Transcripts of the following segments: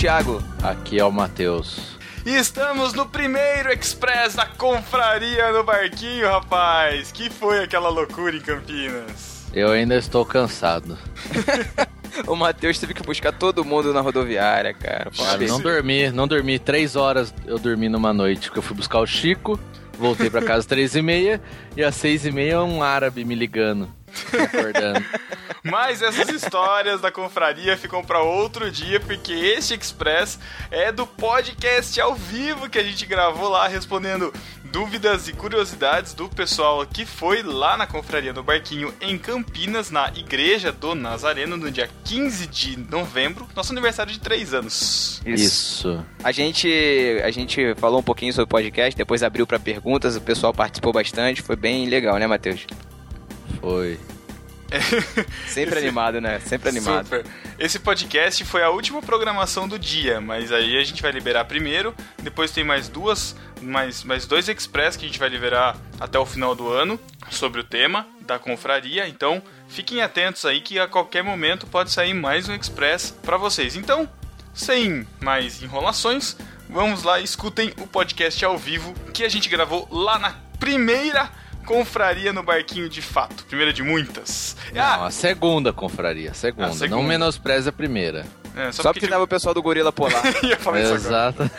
Thiago. Aqui é o Matheus. E estamos no primeiro Express da Confraria no Barquinho, rapaz. Que foi aquela loucura em Campinas? Eu ainda estou cansado. o Matheus teve que buscar todo mundo na rodoviária, cara. cara não dormi, não dormi. Três horas eu dormi numa noite, porque eu fui buscar o Chico, voltei para casa às três e meia, e às seis e meia um árabe me ligando. Acordando. Mas essas histórias da confraria ficam para outro dia, porque este Express é do podcast ao vivo que a gente gravou lá respondendo dúvidas e curiosidades do pessoal que foi lá na confraria do Barquinho em Campinas, na Igreja do Nazareno, no dia 15 de novembro, nosso aniversário de 3 anos. Isso. Isso. A gente a gente falou um pouquinho sobre o podcast, depois abriu para perguntas, o pessoal participou bastante, foi bem legal, né, Matheus? Foi. Sempre Esse... animado, né? Sempre animado. Super. Esse podcast foi a última programação do dia, mas aí a gente vai liberar primeiro, depois tem mais duas, mais, mais dois express que a gente vai liberar até o final do ano sobre o tema da confraria, então fiquem atentos aí que a qualquer momento pode sair mais um express para vocês. Então, sem mais enrolações, vamos lá, escutem o podcast ao vivo que a gente gravou lá na primeira confraria no barquinho de fato. Primeira de muitas. Não, ah, a segunda confraria, a segunda. A segunda. Não menospreze a primeira. É, só, só porque, porque tava o pessoal do Gorila Polar. Exato.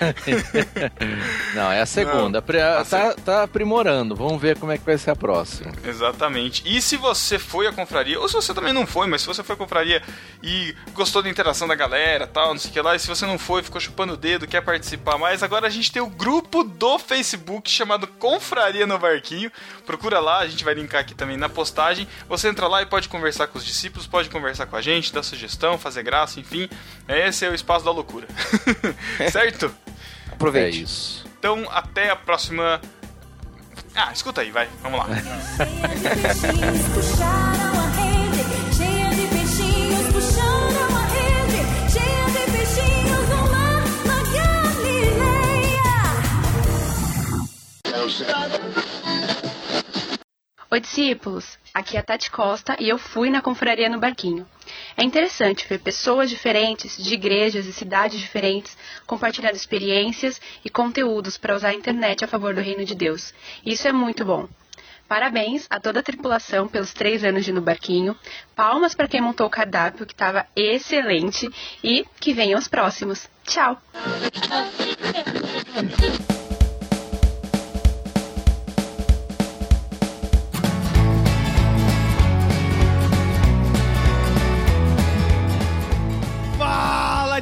Não, é a segunda. Não, a tá, tá aprimorando. Vamos ver como é que vai ser a próxima. Exatamente. E se você foi à confraria, ou se você também não foi, mas se você foi à confraria e gostou da interação da galera tal, não sei o que lá, e se você não foi, ficou chupando o dedo, quer participar mais, agora a gente tem o grupo do Facebook chamado Confraria no Barquinho. Procura lá, a gente vai linkar aqui também na postagem. Você entra lá e pode conversar com os discípulos, pode conversar com a gente, dar sugestão, fazer graça, enfim. Esse é o espaço da loucura. certo? Aproveite. É isso. Então, até a próxima. Ah, escuta aí, vai. Vamos lá. Oi, discípulos! Aqui é a Tati Costa e eu fui na confraria no Barquinho. É interessante ver pessoas diferentes, de igrejas e cidades diferentes, compartilhando experiências e conteúdos para usar a internet a favor do reino de Deus. Isso é muito bom. Parabéns a toda a tripulação pelos três anos de No Barquinho. Palmas para quem montou o cardápio, que estava excelente. E que venham os próximos. Tchau!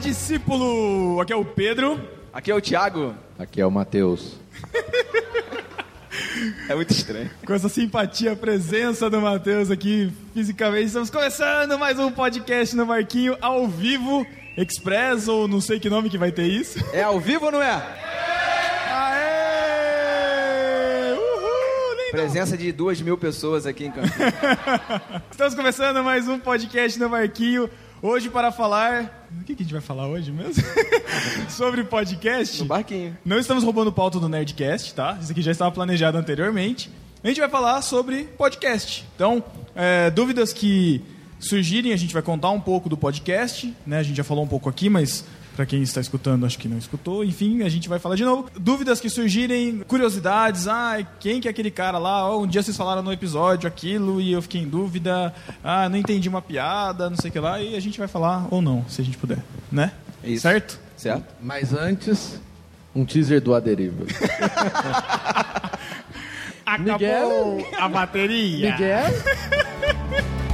Discípulo! Aqui é o Pedro. Aqui é o Thiago. Aqui é o Matheus. É muito estranho. Com essa simpatia, a presença do Matheus aqui fisicamente, estamos começando mais um podcast no Marquinho ao vivo, Express, ou não sei que nome que vai ter isso. É ao vivo ou não é? Aê! Uhul! Presença de duas mil pessoas aqui em Campinas. estamos começando mais um podcast no Marquinho Hoje para falar. O que, que a gente vai falar hoje mesmo? Sobre podcast. No barquinho. Não estamos roubando pauta do Nerdcast, tá? Isso aqui já estava planejado anteriormente. A gente vai falar sobre podcast. Então, é, dúvidas que surgirem, a gente vai contar um pouco do podcast, né? A gente já falou um pouco aqui, mas para quem está escutando, acho que não escutou. Enfim, a gente vai falar de novo. Dúvidas que surgirem, curiosidades. Ah, quem que é aquele cara lá? Oh, um dia vocês falaram no episódio aquilo e eu fiquei em dúvida. Ah, não entendi uma piada, não sei o que lá. E a gente vai falar ou não, se a gente puder. Né? Isso. Certo? Certo. Mas antes, um teaser do Aderiva. Acabou Miguel? a bateria. Miguel?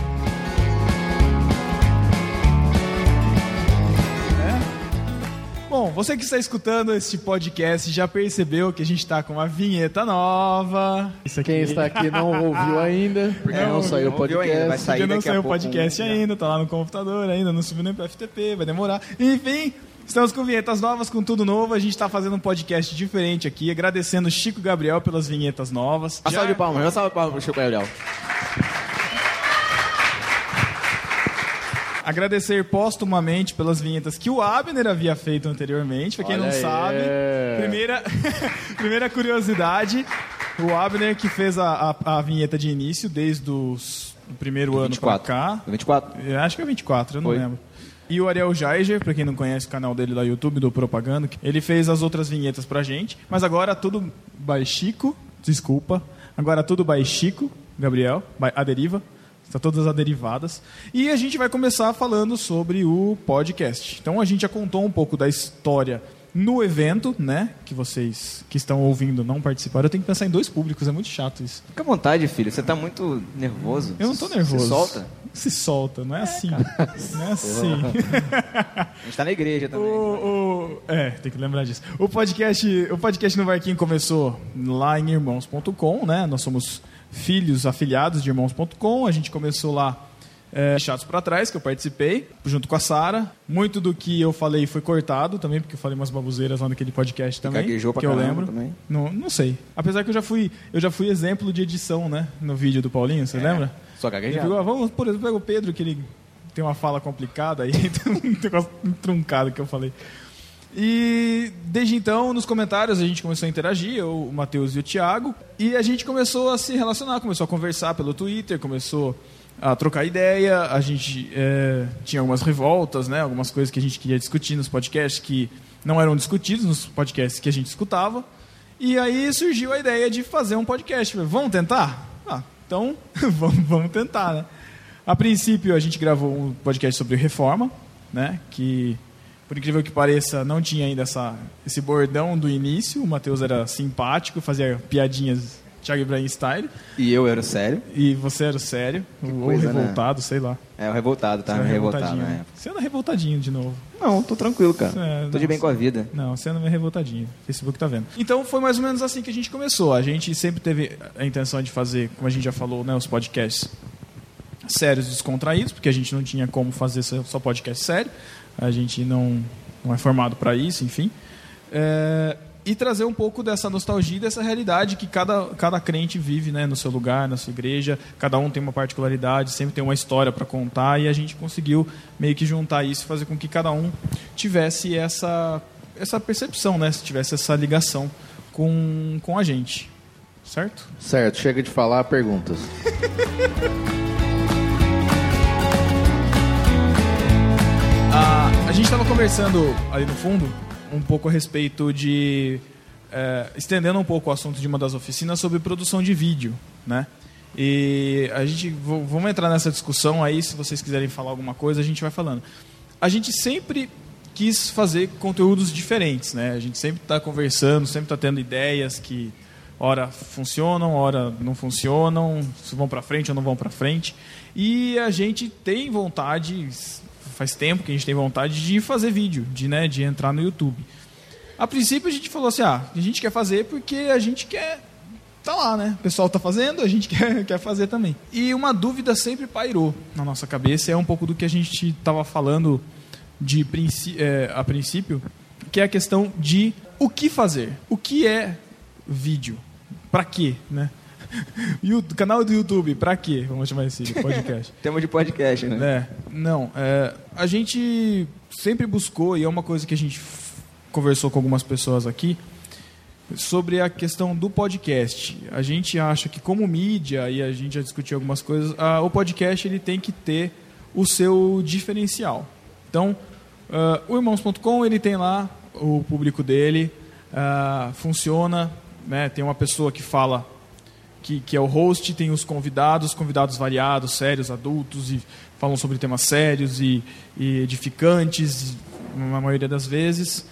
Bom, você que está escutando este podcast já percebeu que a gente está com uma vinheta nova. Quem está aqui não ouviu ainda, porque não, não saiu o podcast. Ainda, vai sair porque não saiu o podcast um... ainda, tá lá no computador ainda, não subiu nem para FTP, vai demorar. Enfim, Estamos com vinhetas novas, com tudo novo. A gente está fazendo um podcast diferente aqui, agradecendo Chico Gabriel pelas vinhetas novas. Já... salve de palmas, a salve de palmas pro Chico Gabriel. Agradecer póstumamente pelas vinhetas que o Abner havia feito anteriormente. Pra quem Olha não aí. sabe, primeira, primeira curiosidade: o Abner que fez a, a, a vinheta de início desde os, o primeiro ano pra cá. 24? Eu acho que é 24, eu não Foi. lembro. E o Ariel Jaiger, pra quem não conhece o canal dele lá no YouTube, do Propaganda, ele fez as outras vinhetas pra gente. Mas agora tudo baixico, desculpa. Agora tudo baixico, Gabriel, by- a deriva. Está todas aderivadas. E a gente vai começar falando sobre o podcast. Então a gente já contou um pouco da história no evento, né? Que vocês que estão ouvindo não participaram. Eu tenho que pensar em dois públicos, é muito chato isso. Fica à vontade, filho. Você tá muito nervoso. Eu não tô nervoso. Se solta. Se solta, não é assim. Não é assim. A gente tá na igreja também. O, o- é, tem que lembrar disso. O podcast, o podcast no Barquinho começou lá em irmãos.com, né? Nós somos filhos afiliados de irmãos.com. A gente começou lá é, Chatos para Trás, que eu participei, junto com a Sara. Muito do que eu falei foi cortado também, porque eu falei umas babuzeiras lá naquele podcast também. gaguejou pra que eu lembro. também. Não, não sei. Apesar que eu já fui, eu já fui exemplo de edição, né? No vídeo do Paulinho, você lembra? Só gaguejado. pegou, vamos, por exemplo, pega o Pedro, que ele tem uma fala complicada aí, tem um negócio truncado que eu falei. E desde então, nos comentários, a gente começou a interagir, eu, o Matheus e o Thiago, e a gente começou a se relacionar, começou a conversar pelo Twitter, começou a trocar ideia, a gente é, tinha algumas revoltas, né, algumas coisas que a gente queria discutir nos podcasts que não eram discutidos nos podcasts que a gente escutava. E aí surgiu a ideia de fazer um podcast. Vamos tentar? Ah, então vamos, vamos tentar, né? A princípio a gente gravou um podcast sobre reforma, né? Que por incrível que pareça não tinha ainda essa, esse bordão do início. O Matheus era simpático, fazia piadinhas Thiago Ibrahim style. E eu era sério. E você era sério, ou coisa, né? revoltado, sei lá. É, o revoltado, tá? Revoltado, revoltadinho. né? Você anda revoltadinho de novo. Não, tô tranquilo, cara. É, tô de bem com a vida. Não, você anda meio revoltadinho. O Facebook tá vendo. Então foi mais ou menos assim que a gente começou. A gente sempre teve a intenção de fazer, como a gente já falou, né, os podcasts sérios e descontraídos, porque a gente não tinha como fazer só só podcast sério. A gente não, não é formado para isso, enfim. É, e trazer um pouco dessa nostalgia, e dessa realidade que cada, cada crente vive né, no seu lugar, na sua igreja. Cada um tem uma particularidade, sempre tem uma história para contar e a gente conseguiu meio que juntar isso e fazer com que cada um tivesse essa, essa percepção, né, tivesse essa ligação com, com a gente. Certo? Certo, chega de falar, perguntas. A, gente estava conversando ali no fundo um pouco a respeito de. é, estendendo um pouco o assunto de uma das oficinas sobre produção de vídeo, né? E a gente. Vamos entrar nessa discussão aí, se vocês quiserem falar alguma coisa, a gente vai falando. A gente sempre quis fazer conteúdos diferentes, né? A gente sempre está conversando, sempre está tendo ideias que ora funcionam, ora não funcionam, se vão para frente ou não vão para frente. E a gente tem vontade, faz tempo que a gente tem vontade de fazer vídeo, de, né, de entrar no YouTube. A princípio a gente falou assim, ah, a gente quer fazer porque a gente quer tá lá, né? O pessoal tá fazendo, a gente quer, quer fazer também. E uma dúvida sempre pairou na nossa cabeça, é um pouco do que a gente estava falando de é, a princípio, que é a questão de o que fazer, o que é vídeo, para quê, né? Canal do YouTube, para quê? Vamos chamar esse podcast. Tema de podcast, né? É, não. é, a gente sempre buscou, e é uma coisa que a gente conversou com algumas pessoas aqui, sobre a questão do podcast. A gente acha que como mídia, e a gente já discutiu algumas coisas, ah, o podcast ele tem que ter o seu diferencial. Então, ah, o Irmãos.com ele tem lá o público dele, ah, funciona, né, tem uma pessoa que fala que, que é o host, tem os convidados, convidados variados, sérios, adultos, e falam sobre temas sérios e, e edificantes, na maioria das vezes.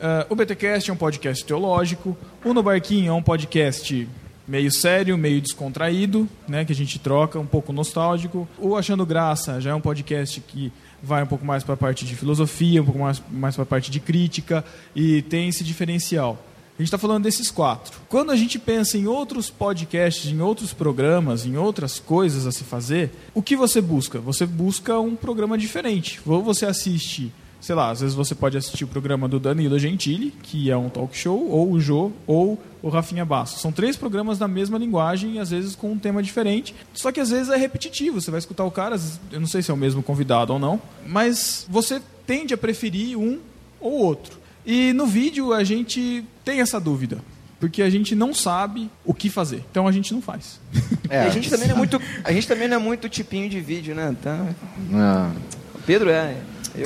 Ah, o BTcast é um podcast teológico. O No Barquinho é um podcast meio sério, meio descontraído, né, que a gente troca, um pouco nostálgico. O Achando Graça já é um podcast que vai um pouco mais para a parte de filosofia, um pouco mais, mais para a parte de crítica e tem esse diferencial. Gente está falando desses quatro. Quando a gente pensa em outros podcasts, em outros programas, em outras coisas a se fazer, o que você busca? Você busca um programa diferente. Ou você assiste, sei lá, às vezes você pode assistir o programa do Danilo Gentili, que é um talk show, ou o Jô, ou o Rafinha Basso. São três programas da mesma linguagem, às vezes com um tema diferente. Só que às vezes é repetitivo. Você vai escutar o cara, eu não sei se é o mesmo convidado ou não, mas você tende a preferir um ou outro. E no vídeo a gente tem essa dúvida, porque a gente não sabe o que fazer. Então a gente não faz. É, a, gente também não é muito, a gente também não é muito tipinho de vídeo, né? Tá... Ah, O Pedro é.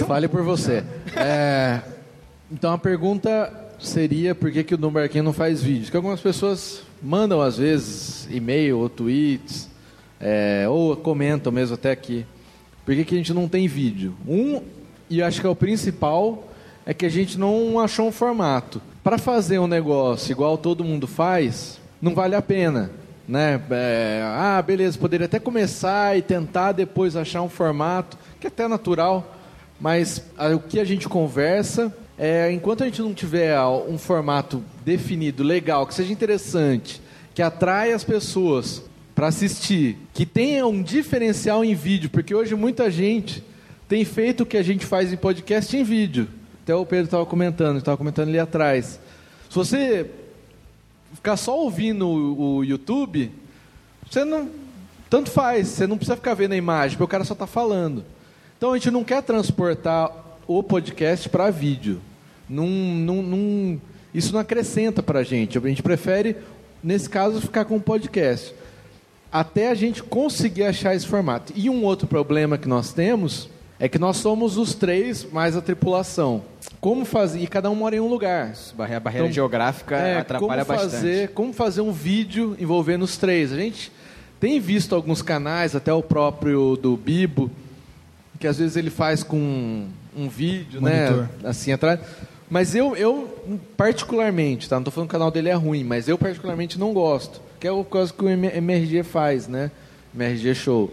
Fale por você. É, então a pergunta seria por que, que o No Barquinho não faz vídeo? Porque algumas pessoas mandam às vezes e-mail ou tweets, é, ou comentam mesmo até aqui. Por que, que a gente não tem vídeo? Um, e acho que é o principal, é que a gente não achou um formato. Para fazer um negócio igual todo mundo faz, não vale a pena. Né? É, ah, beleza, poderia até começar e tentar depois achar um formato, que é até natural, mas o que a gente conversa é, enquanto a gente não tiver um formato definido, legal, que seja interessante, que atrai as pessoas para assistir, que tenha um diferencial em vídeo, porque hoje muita gente tem feito o que a gente faz em podcast em vídeo. Até o Pedro estava comentando, estava comentando ali atrás. Se você ficar só ouvindo o, YouTube, você não. Tanto faz, você não precisa ficar vendo a imagem, porque o cara só está falando. Então a gente não quer transportar o podcast para vídeo. Num, num, num, isso não acrescenta para a gente. A gente prefere, nesse caso, ficar com o podcast. Até a gente conseguir achar esse formato. E um outro problema que nós temos é que nós somos os três mais a tripulação. Como fazer? E cada um mora em um lugar. A barreira então, geográfica é, atrapalha como fazer, bastante. Como fazer um vídeo envolvendo os três? A gente tem visto alguns canais, até o próprio do Bibo, que às vezes ele faz com um vídeo, né, Monitor. né? Assim atrás. Mas eu, eu particularmente, tá? Não estou falando que o canal dele é ruim, mas eu particularmente não gosto. Que é o coisa que o MRG faz, né? MRG Show.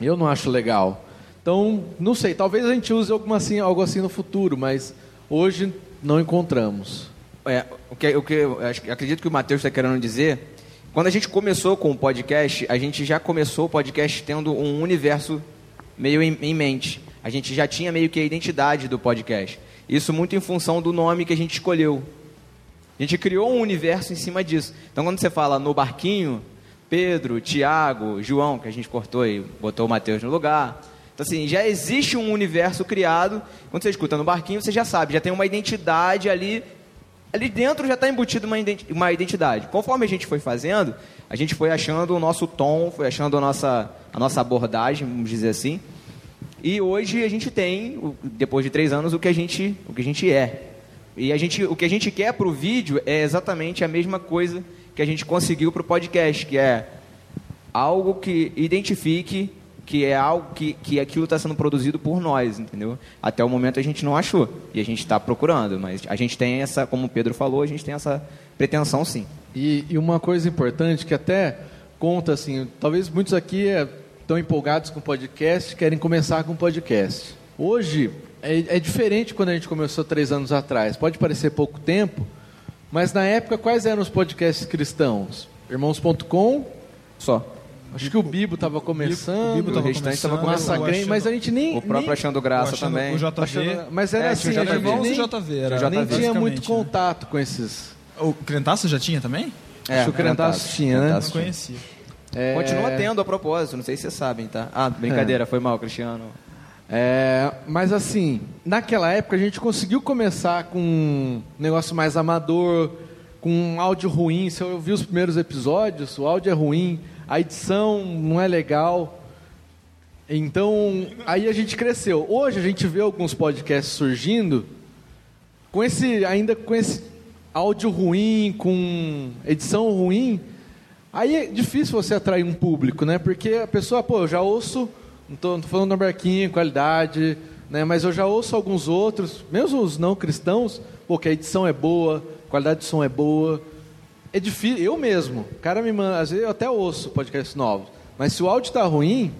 Eu não acho legal. Então, não sei, talvez a gente use alguma assim, algo assim no futuro, mas hoje não encontramos. É, o que, o que eu acredito que o Matheus está querendo dizer, quando a gente começou com o podcast, a gente já começou o podcast tendo um universo meio em, em mente. A gente já tinha meio que a identidade do podcast. Isso muito em função do nome que a gente escolheu. A gente criou um universo em cima disso. Então, quando você fala no barquinho, Pedro, Tiago, João, que a gente cortou e botou o Mateus no lugar, então, assim, já existe um universo criado. Quando você escuta no barquinho, você já sabe, já tem uma identidade ali. Ali dentro já está embutido uma identidade. Conforme a gente foi fazendo, a gente foi achando o nosso tom, foi achando a nossa, a nossa abordagem, vamos dizer assim. E hoje a gente tem, depois de três anos, o que a gente, o que a gente é. E a gente, o que a gente quer para o vídeo é exatamente a mesma coisa que a gente conseguiu para o podcast, que é algo que identifique que é algo que, que aquilo está sendo produzido por nós, entendeu? Até o momento a gente não achou e a gente está procurando, mas a gente tem essa, como o Pedro falou, a gente tem essa pretensão sim. E, e uma coisa importante que até conta assim, talvez muitos aqui estão é, empolgados com podcast, querem começar com podcast. Hoje é, é diferente quando a gente começou três anos atrás. Pode parecer pouco tempo, mas na época quais eram os podcasts cristãos? Irmãos.com só. Acho que o Bibo estava começando, o, Bibo tava o restante estava começando, achando, mas a gente nem... O próprio Achando Graça achando, também. O JV. Achando, mas era é, assim, a gente nem, JV, era, JV, nem tinha muito né? contato com esses... O Crentaço já tinha também? É, Acho que o Crentaço tinha, né? Não conhecia. É... Continua tendo a propósito, não sei se vocês sabem, tá? Ah, brincadeira, é. foi mal, Cristiano. É, mas assim, naquela época a gente conseguiu começar com um negócio mais amador, com um áudio ruim. Se eu ouvir os primeiros episódios, o áudio é ruim, a edição não é legal. Então, aí a gente cresceu. Hoje a gente vê alguns podcasts surgindo com esse ainda com esse áudio ruim, com edição ruim. Aí é difícil você atrair um público, né? Porque a pessoa, pô, eu já ouço, não estou falando no barquinho, qualidade, né? Mas eu já ouço alguns outros, mesmo os não cristãos, pô, que a edição é boa, a qualidade de som é boa é difícil, eu mesmo, o cara me manda, às vezes eu até ouço podcasts novos, mas se o áudio está ruim,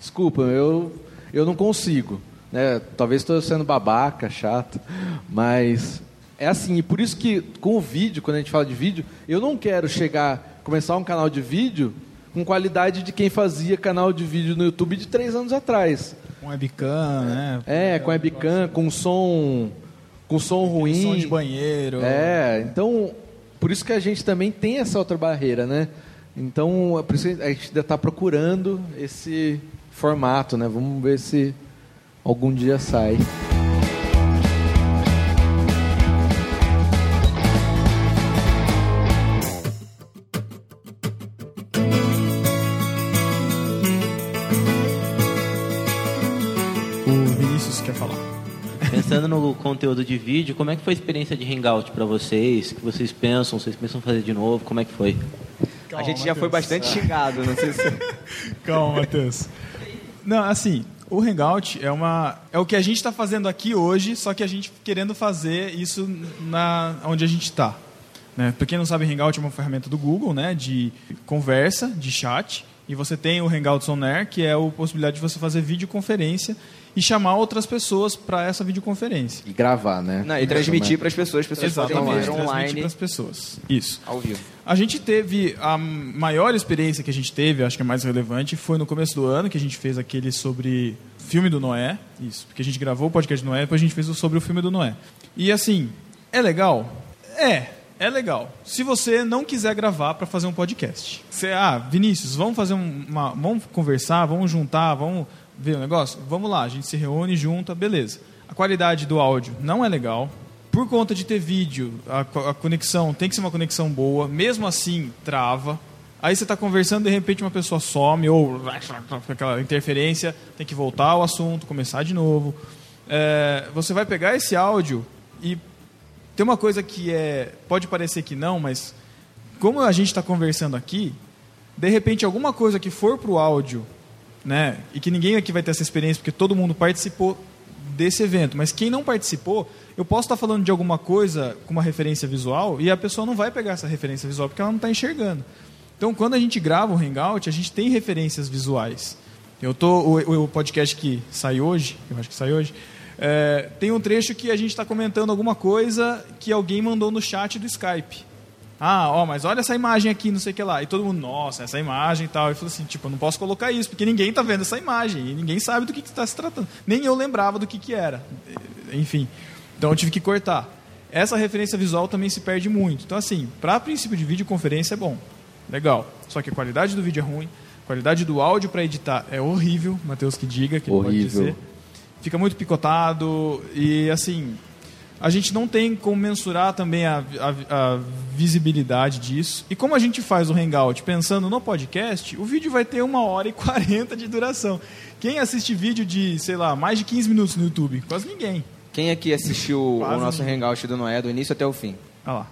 desculpa, eu, eu não consigo. Né? Talvez estou sendo babaca, chato, mas é assim, e por isso que com o vídeo, quando a gente fala de vídeo, eu não quero chegar, começar um canal de vídeo com qualidade de quem fazia canal de vídeo no YouTube de três anos atrás. Com webcam, né? É, com webcam, com som, com som ruim. Som de banheiro. É, então por isso que a gente também tem essa outra barreira, né? Então, é a gente ainda está procurando esse formato, né? Vamos ver se algum dia sai. Pensando no conteúdo de vídeo, como é que foi a experiência de Hangout para vocês? O que vocês pensam? Vocês pensam fazer de novo? Como é que foi? a gente já foi bastante xingado, não sei se... Calma, Matheus. Não, assim, o Hangout é uma é o que a gente está fazendo aqui hoje, só que a gente querendo fazer isso na onde a gente está. Né? Para quem não sabe, Hangout é uma ferramenta do Google, né, de conversa, de chat. E você tem o Hangouts On Air, que é a possibilidade de você fazer videoconferência e chamar outras pessoas para essa videoconferência. E gravar, né? Não, e transmitir para as pessoas, as pessoas podem Exatamente, ver transmitir online para as pessoas. Isso. ao vivo. A gente teve a maior experiência que a gente teve, acho que é mais relevante, foi no começo do ano que a gente fez aquele sobre filme do Noé, isso, porque a gente gravou o podcast do Noé, depois a gente fez o sobre o filme do Noé. E assim, é legal? É, é legal. Se você não quiser gravar para fazer um podcast. Você, ah, Vinícius, vamos fazer uma, vamos conversar, vamos juntar, vamos ver o negócio? Vamos lá, a gente se reúne, junta, beleza. A qualidade do áudio não é legal. Por conta de ter vídeo, a, a conexão tem que ser uma conexão boa, mesmo assim trava. Aí você está conversando, de repente uma pessoa some, ou aquela interferência, tem que voltar ao assunto, começar de novo. É, você vai pegar esse áudio e tem uma coisa que é pode parecer que não, mas como a gente está conversando aqui, de repente alguma coisa que for para o áudio, né, e que ninguém aqui vai ter essa experiência porque todo mundo participou desse evento, mas quem não participou, eu posso estar falando de alguma coisa com uma referência visual e a pessoa não vai pegar essa referência visual porque ela não está enxergando. Então, quando a gente grava o Hangout, a gente tem referências visuais. Eu tô o, o podcast que sai hoje, eu acho que sai hoje, é, tem um trecho que a gente está comentando alguma coisa que alguém mandou no chat do Skype. Ah, ó, mas olha essa imagem aqui, não sei o que lá. E todo mundo, nossa, essa imagem e tal. E falou assim, tipo, eu não posso colocar isso, porque ninguém tá vendo essa imagem. E ninguém sabe do que está se tratando. Nem eu lembrava do que, que era. Enfim. Então eu tive que cortar. Essa referência visual também se perde muito. Então, assim, para princípio de videoconferência é bom. Legal. Só que a qualidade do vídeo é ruim. A qualidade do áudio para editar é horrível. Matheus que diga, que ele pode Horrível. dizer. Fica muito picotado. E, assim, a gente não tem como mensurar também a, a- a visibilidade disso. E como a gente faz o Hangout pensando no podcast, o vídeo vai ter uma hora e 40 de duração. Quem assiste vídeo de, sei lá, mais de 15 minutos no YouTube? Quase ninguém. Quem aqui assistiu Quase o nosso ninguém. Hangout do Noé do início até o fim? Olha lá.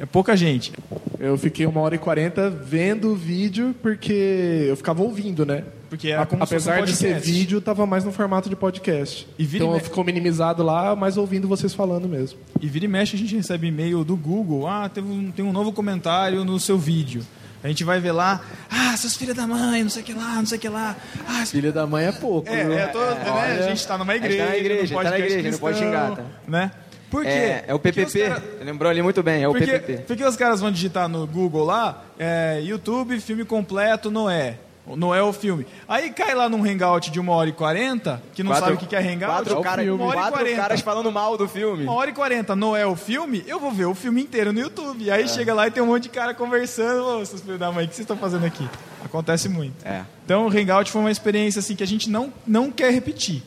É pouca gente. Eu fiquei uma hora e quarenta vendo o vídeo porque eu ficava ouvindo, né? Porque era como se fosse um Apesar de ser vídeo, tava mais no formato de podcast. E vira e então me- ficou minimizado lá, mas ouvindo vocês falando mesmo. E vira e mexe a gente recebe e-mail do Google. Ah, teve um, tem um novo comentário no seu vídeo. A gente vai ver lá, ah, seus filhos da mãe, não sei o que lá, não sei o que lá. Ah, Filha da mãe é pouco. É, viu? é, tô, né, a gente está numa A gente igreja. tá na igreja, num tá na podcast igreja, não pode cristão, xingar, tá? Né? Por quê? É, é o PPP. cara- Lembrou ali muito bem, é o porque, PPP. porque os caras vão digitar no Google lá, é, YouTube, filme completo, Noé. Noé o filme. Aí cai lá num hangout de uma hora e quarenta, que não Quatro- sabe o que é hangout. Quatro, é cara-. Uma hora e quatro quarenta. caras falando mal do filme. Uma hora e quarenta, Noé o filme, eu vou ver o filme inteiro no YouTube. Aí chega lá e tem um monte de cara conversando. Ô, seus filhos da mãe, o que vocês estão fazendo aqui? Acontece muito. É. Então o Hangout foi uma experiência assim que a gente não, não quer repetir.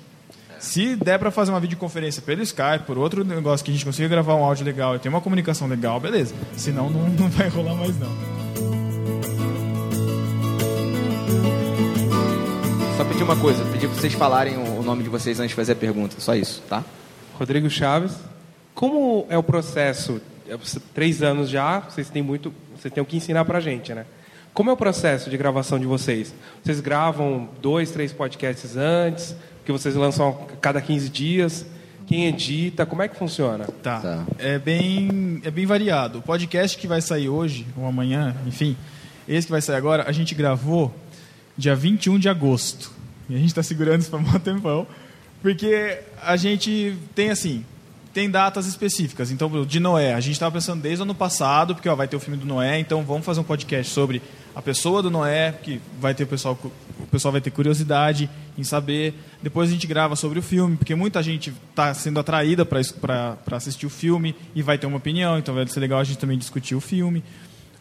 Se der para fazer uma videoconferência pelo Skype, por outro negócio que a gente consiga gravar um áudio legal e ter uma comunicação legal, beleza. Senão não, não vai rolar mais não. Pedir uma coisa, pedir pra vocês falarem o nome de vocês antes de fazer a pergunta. Só isso, tá? Rodrigo Chaves. Como é o processo? É, Três anos já, vocês têm muito, vocês têm o que ensinar pra gente, né? Como é o processo de gravação de vocês? Vocês gravam dois, três podcasts antes, que vocês lançam a cada 15 dias? Quem edita? Como é que funciona? Tá. Tá. É bem é bem variado. O podcast que vai sair hoje ou amanhã, enfim, esse que vai sair agora, a gente gravou dia 21 de agosto. E a gente está segurando isso para um tempão, porque a gente tem assim, tem datas específicas. Então, de Noé, a gente estava pensando desde o ano passado, porque ó, vai ter o filme do Noé, então vamos fazer um podcast sobre a pessoa do Noé, que vai ter o pessoal, o pessoal vai ter curiosidade em saber. Depois a gente grava sobre o filme, porque muita gente está sendo atraída para assistir o filme e vai ter uma opinião, então vai ser legal a gente também discutir o filme.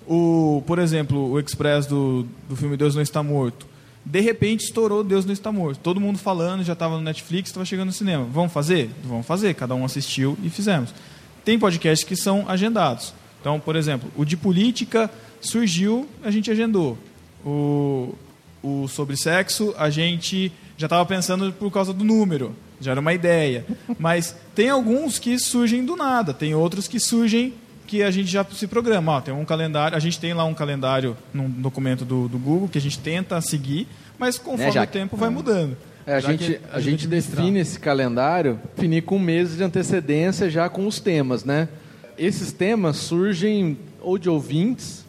O, por exemplo, o Express do, do filme Deus Não Está Morto. De repente estourou Deus Não Está Morto. Todo mundo falando, já estava no Netflix, estava chegando no cinema. Vamos fazer? Vamos fazer. Cada um assistiu e fizemos. Tem podcasts que são agendados. Então, por exemplo, o de política surgiu, a gente agendou. O, o sobre sexo, a gente já estava pensando por causa do número. gera uma ideia. Mas tem alguns que surgem do nada, tem outros que surgem que a gente já se programa. Ó, tem um calendário, a gente tem lá um calendário num documento do, do Google que a gente tenta seguir, mas conforme o Jaque? tempo vai mudando. É, a gente, que a gente define esse calendário, definir com meses de antecedência já com os temas, né? Esses temas surgem ou de ouvintes,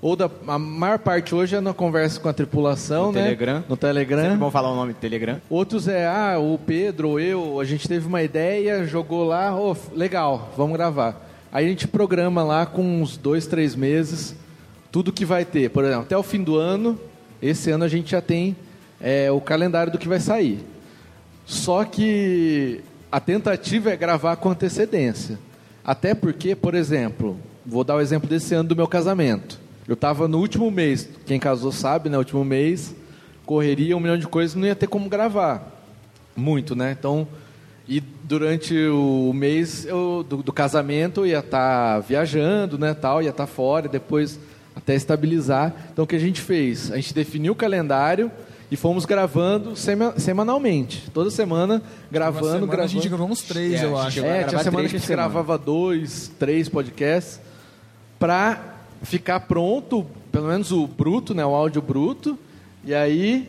ou da a maior parte hoje é na conversa com a tripulação, No né? Telegram. No Telegram. Sempre bom falar o nome do Telegram. Outros é, ah, o Pedro ou eu, a gente teve uma ideia, jogou lá, f- legal, vamos gravar. Aí a gente programa lá com uns dois, três meses, tudo que vai ter. Por exemplo, até o fim do ano, esse ano a gente já tem é, o calendário do que vai sair. Só que a tentativa é gravar com antecedência. Até porque, por exemplo, vou dar o exemplo desse ano do meu casamento. Eu estava no último mês, quem casou sabe, né? Último mês, correria, um milhão de coisas, não ia ter como gravar. Muito, né? Então, e durante o mês eu, do, do casamento eu ia estar viajando, né? Tal, ia estar fora, depois até estabilizar. Então, o que a gente fez? A gente definiu o calendário e fomos gravando sema- semanalmente. Toda semana gravando, semana gravando. A gente gravou uns três, É, eu acho. É, tinha semana três que a gente semana. gravava dois, três podcasts para ficar pronto, pelo menos o bruto, né, o áudio bruto. E aí,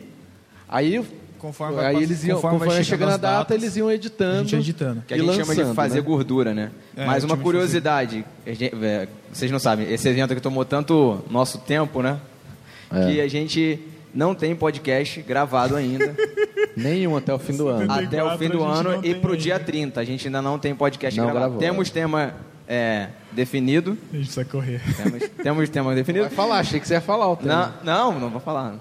aí, Conforme vai aí eles iam, conforme conforme, vai chegando a data, datas, eles iam editando. a gente ia editando. Que a gente chama de lançando, fazer né? gordura, né? É, Mas uma curiosidade, gente- é, vocês não sabem, esse evento aqui tomou tanto nosso tempo, né? É. Que a gente não tem podcast gravado ainda. Nenhum até o fim do ano. até o 74 fim do ano e pro dia 30. A gente ainda não tem podcast Não gravado. gravou, Temos é. tema é, definido. A gente precisa correr. Temos, temos tema definido. Vai falar, achei que você ia falar o tema. Não, não, não vou falar.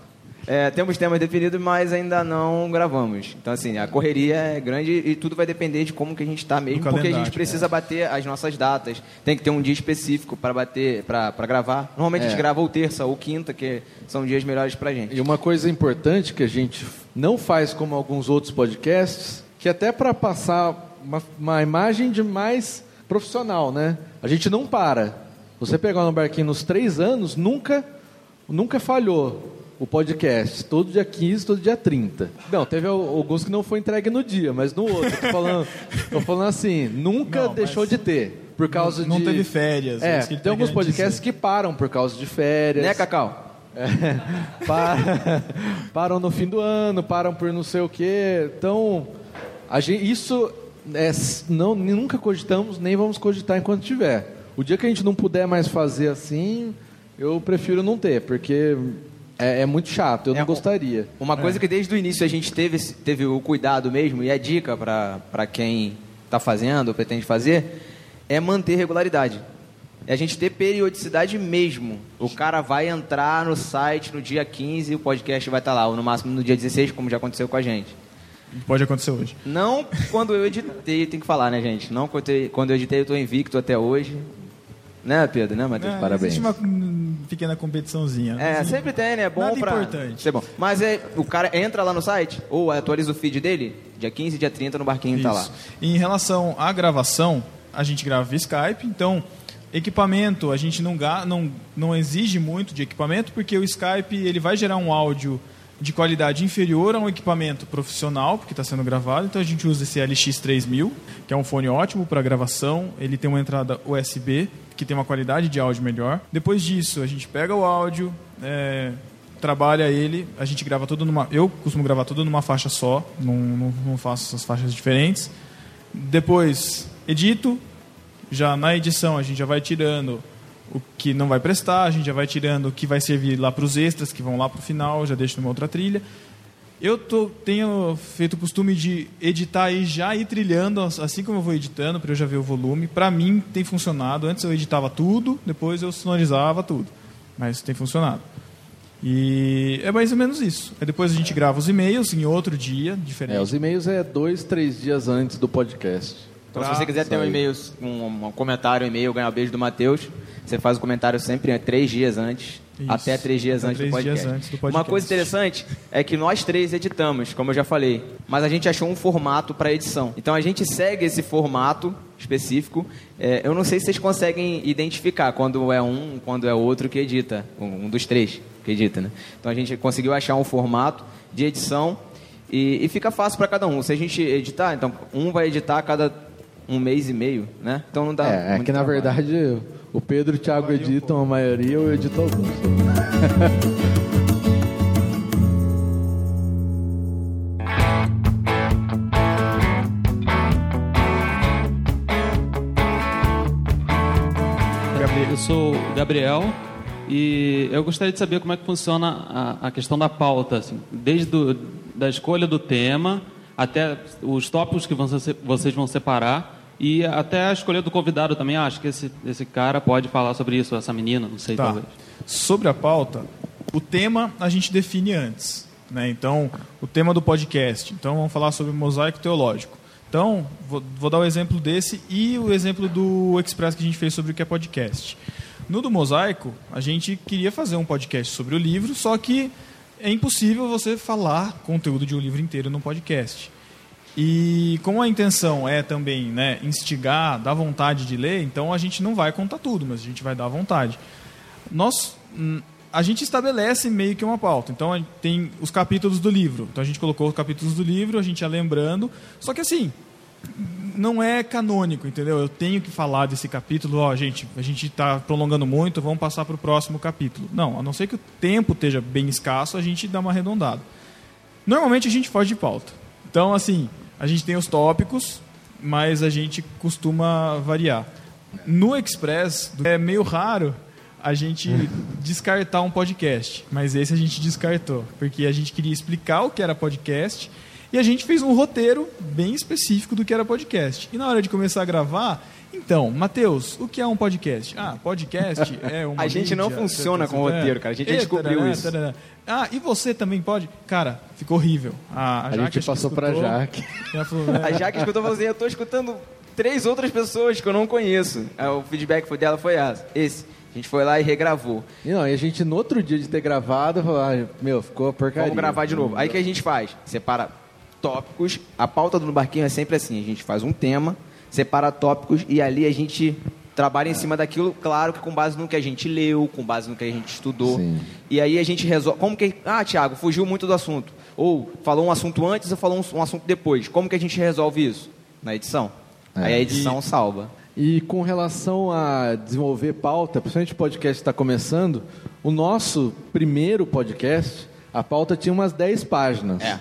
É, temos temas definidos, mas ainda não gravamos. Então, assim, a correria é grande e tudo vai depender de como que a gente está mesmo, porque a gente precisa bater as nossas datas. Tem que ter um dia específico para bater, para gravar. Normalmente a gente É. grava ou terça ou quinta, que são dias melhores pra gente. E uma coisa importante que a gente não faz como alguns outros podcasts, que até para passar uma, uma imagem de mais profissional, né? A gente não para. Você pegar no barquinho nos três anos, nunca, nunca falhou o podcast. Todo dia 15, todo dia 30. Não, teve al- alguns que não foi entregue no dia, mas no outro. Tô falando, tô falando assim, nunca Não, mas deixou de ter. Por causa não de. teve férias, é É, tem tá alguns podcasts que param por causa de férias. Né, Cacau? É, para- param no fim do ano, param por não sei o quê. Então, a gente, isso é, não, nunca cogitamos, nem vamos cogitar enquanto tiver. O dia que a gente não puder mais fazer assim, eu prefiro não ter, porque é, é muito chato, eu É, não gostaria. Uma coisa que desde o início a gente teve, teve o cuidado mesmo, e a dica para quem está fazendo ou pretende fazer, é manter regularidade. É a gente ter periodicidade mesmo. O cara vai entrar no site no dia 15 e o podcast vai estar lá, ou no máximo no dia 16, como já aconteceu com a gente. Pode acontecer hoje. Não quando eu editei, tem que falar, né, gente? Não quando eu- quando eu editei, eu estou invicto até hoje. Né, Pedro? Né, Matheus? É, parabéns. Existe uma pequena competiçãozinha. É, sempre tem, né? É bom Nada pra importante. ser bom. Mas é, o cara entra lá no site, ou atualiza o feed dele, dia 15, dia 30 no barquinho tá lá. Isso. Em relação à gravação, a gente grava via Skype, então equipamento a gente não, não, não exige muito de equipamento, porque o Skype ele vai gerar um áudio de qualidade inferior a um equipamento profissional, porque está sendo gravado, então a gente usa esse LX3000, que é um fone ótimo para gravação, ele tem uma entrada USB, que tem uma qualidade de áudio melhor. Depois disso, a gente pega o áudio, é, trabalha ele, a gente grava tudo numa. Eu costumo gravar tudo numa faixa só, não, não, não faço essas faixas diferentes. Depois edito, já na edição a gente já vai tirando o que não vai prestar, a gente já vai tirando o que vai servir lá para os extras, que vão lá para o final, já deixo numa outra trilha. Eu tô, tenho feito o costume de editar e já ir trilhando, assim como eu vou editando, para eu já ver o volume. Para mim tem funcionado. Antes eu editava tudo, depois eu sonorizava tudo. Mas tem funcionado. E é mais ou menos isso. Aí depois a gente grava os e-mails em outro dia, diferente. É, os e-mails é dois, três dias antes do podcast. Então, se você quiser ter um e-mail, um, um comentário, um e-mail, ganhar o beijo do Matheus, você faz o comentário sempre né, três dias antes, Isso. até três dias, Até antes, três do dias podcast. antes do Uma podcast. coisa interessante é que nós três editamos, como eu já falei, mas a gente achou um formato para edição. Então a gente segue esse formato específico. É, eu não sei se vocês conseguem identificar quando é um, quando é outro que edita, um um dos três que edita, né? Então a gente conseguiu achar um formato de edição E, e fica fácil para cada um. Se a gente editar, então um vai editar a cada um mês e meio, né? Então não dá. É, é que na trabalho. verdade o Pedro e o Thiago editam a maioria, eu edito alguns. Eu sou o Gabriel e eu gostaria de saber como é que funciona a, a questão da pauta, assim, desde do, da escolha do tema até os tópicos que vão ser- vocês vão separar e até a escolha do convidado também. Ah, acho que esse, esse cara pode falar sobre isso, essa menina, não sei, Tá. talvez. Sobre a pauta, o tema a gente define antes. Né? Então, o tema do podcast. Então, vamos falar sobre mosaico teológico. Então, vou, vou dar o exemplo desse e o exemplo do Express que a gente fez sobre o que é podcast. No do mosaico, a gente queria fazer um podcast sobre o livro, só que é impossível você falar conteúdo de um livro inteiro num podcast. E como a intenção é também né, instigar, dar vontade de ler, então a gente não vai contar tudo, mas a gente vai dar vontade. Nós, hum, a gente estabelece meio que uma pauta. Então tem os capítulos do livro. Então a gente colocou os capítulos do livro, a gente ia lembrando. Só que assim, não é canônico, entendeu? Eu tenho que falar desse capítulo, ó, gente, a gente está prolongando muito, vamos passar para o próximo capítulo. Não, a não ser que o tempo esteja bem escasso, a gente dá uma arredondada. Normalmente a gente foge de pauta. Então, assim, a gente tem os tópicos, mas a gente costuma variar. No Express, é meio raro a gente descartar um podcast, mas esse a gente descartou, porque a gente queria explicar o que era podcast e a gente fez um roteiro bem específico do que era podcast. E na hora de começar a gravar, então, Matheus, o que é um podcast? Ah, podcast é uma A gente não mídia, funciona etc, com etc. roteiro, cara. A gente E, descobriu tarará, isso. tarará. Ah, e você também pode? Cara, ficou horrível. A, A Jaque gente passou pra escutou. Jaque. Falou, né? A Jaque escutou falou assim, eu tô escutando três outras pessoas que eu não conheço. Aí o feedback foi dela foi essa, esse. A gente foi lá e regravou. E não, e a gente no outro dia de ter gravado, falou, ah, meu, ficou porcaria. Vamos gravar de novo. Aí o que a gente faz? Separa tópicos. A pauta do barquinho é sempre assim: a gente faz um tema, separa tópicos e ali a gente trabalha em cima daquilo, claro que com base no que a gente leu, com base no que a gente estudou. Sim. E aí a gente resolve. Como que. Ah, Thiago, fugiu muito do assunto. Ou falou um assunto antes ou falou um, um assunto depois. Como que a gente resolve isso? Na edição. É. Aí a edição salva. E com relação a desenvolver pauta, principalmente o podcast está começando, o nosso primeiro podcast, a pauta tinha umas 10 páginas. É.